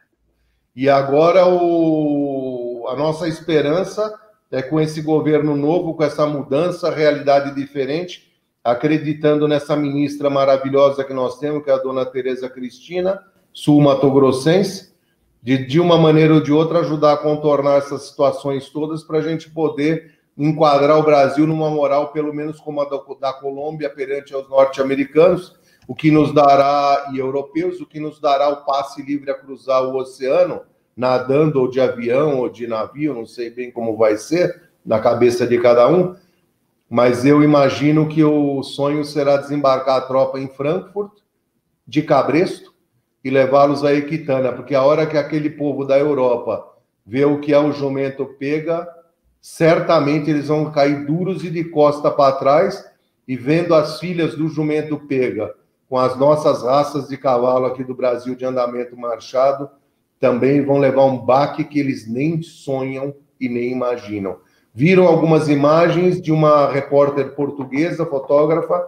e agora o, a nossa esperança é com esse governo novo, com essa mudança, realidade diferente, acreditando nessa ministra maravilhosa que nós temos, que é a dona Tereza Cristina, sul-mato-grossense, de, de uma maneira ou de outra ajudar a contornar essas situações todas para a gente poder enquadrar o Brasil numa moral, pelo menos como a da, Colômbia perante aos norte-americanos. o que nos dará, e europeus, o que nos dará o passe livre a cruzar o oceano, nadando ou de avião ou de navio, não sei bem como vai ser, na cabeça de cada um, mas eu imagino que o sonho será desembarcar a tropa em Frankfurt, de Cabresto, e levá-los a Equitânia, porque a hora que aquele povo da Europa vê o que é o jumento pega, certamente eles vão cair duros e de costa para trás, e vendo as filhas do jumento pega, com as nossas raças de cavalo aqui do Brasil de andamento marchado, também vão levar um baque que eles nem sonham e nem imaginam. Viram algumas imagens de uma repórter portuguesa, fotógrafa,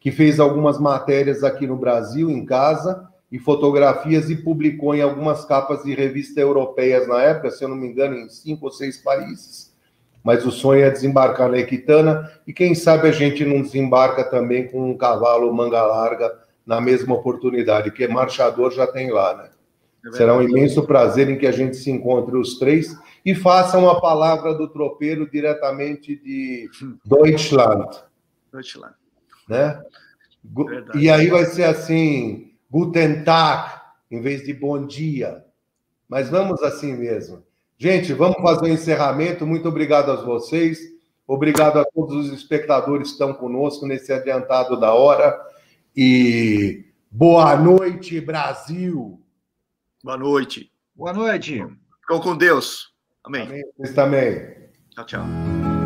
que fez algumas matérias aqui no Brasil, em casa, e fotografias e publicou em algumas capas de revistas europeias na época, se eu não me engano, em cinco ou seis países. Mas o sonho é desembarcar na Equitana e quem sabe a gente não desembarca também com um cavalo manga larga na mesma oportunidade, que marchador já tem lá, né? É Será um imenso prazer em que a gente se encontre os três e faça uma palavra do tropeiro diretamente de Deutschland. Deutschland. Né? Verdade. E aí vai ser assim, Guten Tag, em vez de bom dia. Mas vamos assim mesmo. Gente, vamos fazer o um encerramento. Muito obrigado a vocês. Obrigado a todos os espectadores que estão conosco nesse adiantado da hora. E boa noite, Brasil. Boa noite. Boa noite. Ficam com Deus. Amém. Amém. Vocês também. Tchau, tchau.